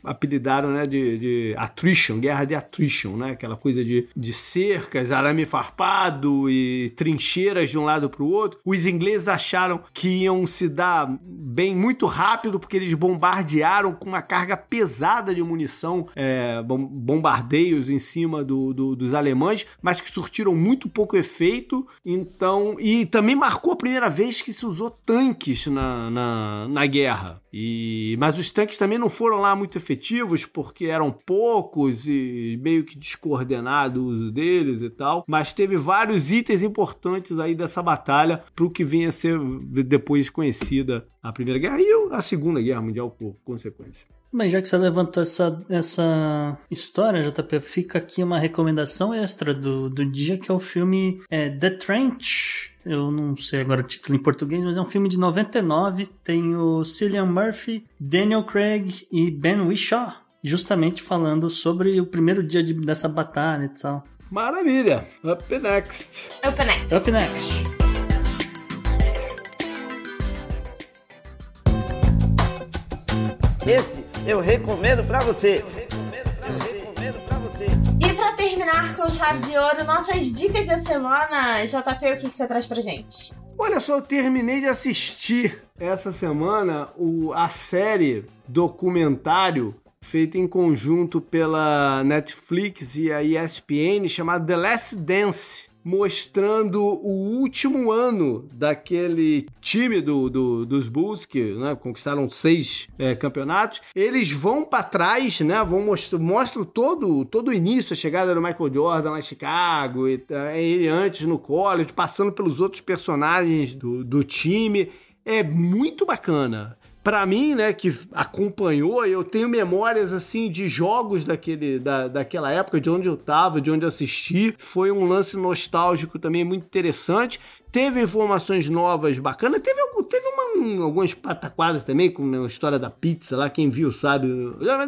apelidaram né, de, de attrition, guerra de attrition, né? aquela coisa de, de cercas, arame farpado e trincheiras de um lado para o outro. Os ingleses acharam que iam se dar bem muito rápido porque eles bombardearam com uma carga pesada de munição, é, bombardeios em cima do, do, dos alemães, mas que surtiram muito pouco efeito. Então, e também marcou a primeira vez que se usou tanques na, na, na guerra. E, mas os tanques também não foram lá muito efetivos porque eram poucos e meio que descoordenado o uso deles e tal. Mas teve vários itens importantes aí dessa batalha para o que vinha a ser depois conhecida a Primeira Guerra e a Segunda Guerra Mundial por consequência. Mas já que você levantou essa, essa história, JP, fica aqui uma recomendação extra do, do dia, que é o filme é, The Trench. Eu não sei agora o título em português, mas é um filme de 99. Tem o Cillian Murphy, Daniel Craig e Ben Whishaw. Justamente falando sobre o primeiro dia de, dessa batalha e tal. Maravilha! Up next! Up next! Up next! Esse eu recomendo para você. E para terminar com chave de ouro, nossas dicas da semana, JP, o que, que você traz pra gente? Olha só, eu terminei de assistir essa semana o, a série documentário feita em conjunto pela Netflix e a ESPN chamada The Last Dance mostrando o último ano daquele time do, do dos Bulls, que né, conquistaram seis é, campeonatos. Eles vão para trás, né? Vão mostrar, mostram todo, todo o início, a chegada do Michael Jordan lá em Chicago, e, é, ele antes no college, passando pelos outros personagens do, do time. É muito bacana para mim, né, que acompanhou, eu tenho memórias assim de jogos daquele, da, daquela época, de onde eu tava, de onde eu assisti. Foi um lance nostálgico também muito interessante teve informações novas bacanas, teve, teve uma, um, algumas pataquadas também, com né, a história da pizza lá, quem viu sabe.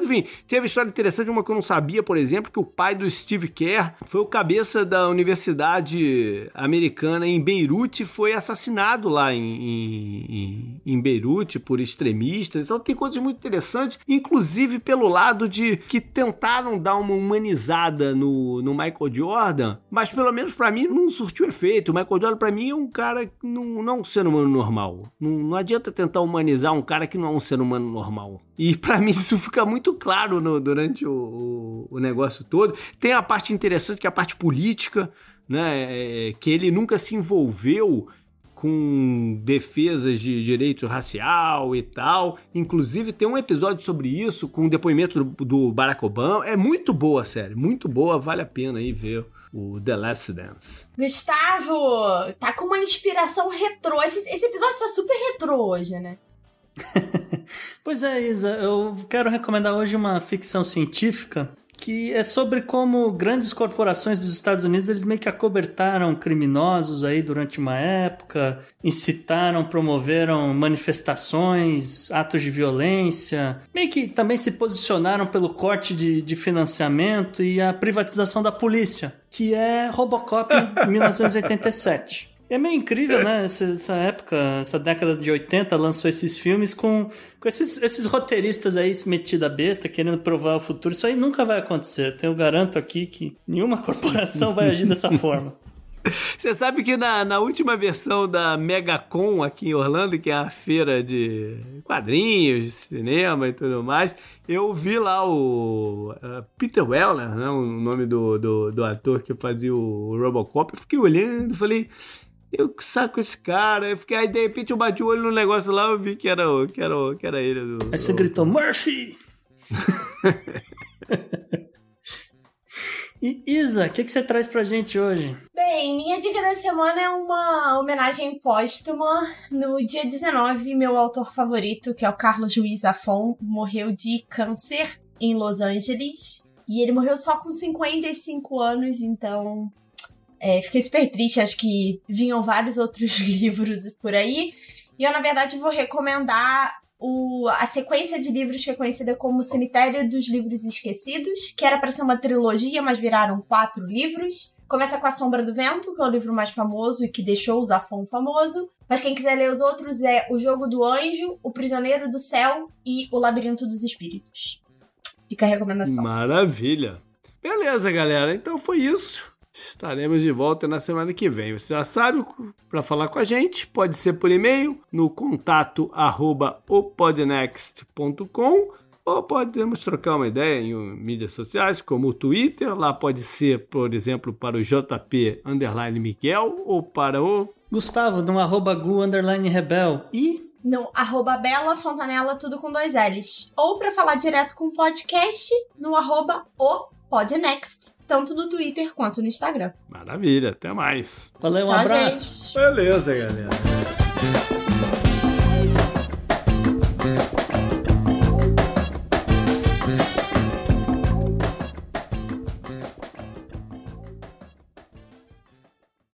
Enfim, teve história interessante, uma que eu não sabia, por exemplo, que o pai do Steve Kerr foi o cabeça da universidade americana em Beirute, foi assassinado lá em, em, em Beirute por extremistas. Então tem coisas muito interessantes, inclusive pelo lado de que tentaram dar uma humanizada no, no Michael Jordan, mas pelo menos para mim não surtiu efeito. O Michael Jordan, para mim, é um cara que não, não é um ser humano normal. Não, não adianta tentar humanizar um cara que não é um ser humano normal. E para mim isso fica muito claro no, durante o, o, o, negócio todo. Tem a parte interessante que é a parte política, né? É, que ele nunca se envolveu com defesas de direito racial e tal. Inclusive, tem um episódio sobre isso, com o depoimento do, do Barack Obama. É muito boa a série, muito boa, vale a pena aí ver o The Last Dance. Gustavo, tá com uma inspiração retrô. Esse, esse episódio tá super retrô hoje, né? pois é, Isa, eu quero recomendar hoje uma ficção científica que é sobre como grandes corporações dos Estados Unidos eles meio que acobertaram criminosos aí durante uma época, incitaram, promoveram manifestações, atos de violência, meio que também se posicionaram pelo corte de, de financiamento e a privatização da polícia, que é Robocop 1987. É meio incrível, né? Essa, essa, época, essa década de 80, lançou esses filmes com, com esses, esses roteiristas aí metidos a besta, querendo provar o futuro. Isso aí nunca vai acontecer. Eu garanto aqui que nenhuma corporação vai agir dessa forma. Você sabe que na, na última versão da Megacon aqui em Orlando, que é a feira de quadrinhos, de cinema e tudo mais, eu vi lá o uh, Peter Weller, né, o nome do, do, do ator que fazia o Robocop. Eu fiquei olhando e falei, eu que saco esse cara. Eu fiquei, aí de repente eu bati o olho no negócio lá, eu vi que era, que era, que era ele. Do, aí você gritou, Murphy! e Isa, o que, que você traz pra gente hoje? Bem, minha dica da semana é uma homenagem póstuma. No dia 19, meu autor favorito, que é o Carlos Ruiz Afon, morreu de câncer em Los Angeles. E ele morreu só com 55 anos, então é, fiquei super triste, acho que vinham vários outros livros por aí. E eu, na verdade, vou recomendar o, a sequência de livros que é conhecida como Cemitério dos Livros Esquecidos, que era para ser uma trilogia, mas viraram quatro livros. Começa com A Sombra do Vento, que é o livro mais famoso e que deixou o Zafon famoso. Mas quem quiser ler os outros é O Jogo do Anjo, O Prisioneiro do Céu e O Labirinto dos Espíritos. Fica a recomendação. Maravilha. Beleza, galera. Então foi isso. Estaremos de volta na semana que vem. Você já sabe, para falar com a gente, pode ser por e-mail no contato arroba opodnext.com ou podemos trocar uma ideia em mídias sociais, como o Twitter. Lá pode ser, por exemplo, para o JP underline Miguel ou para o Gustavo, no arroba gu underline rebel. E no arroba Bela Fontanella, tudo com dois L's. Ou para falar direto com o podcast, no arroba o Podnext, tanto no Twitter quanto no Instagram. Maravilha, até mais. Valeu, um Tchau, abraço. Gente. Beleza, galera.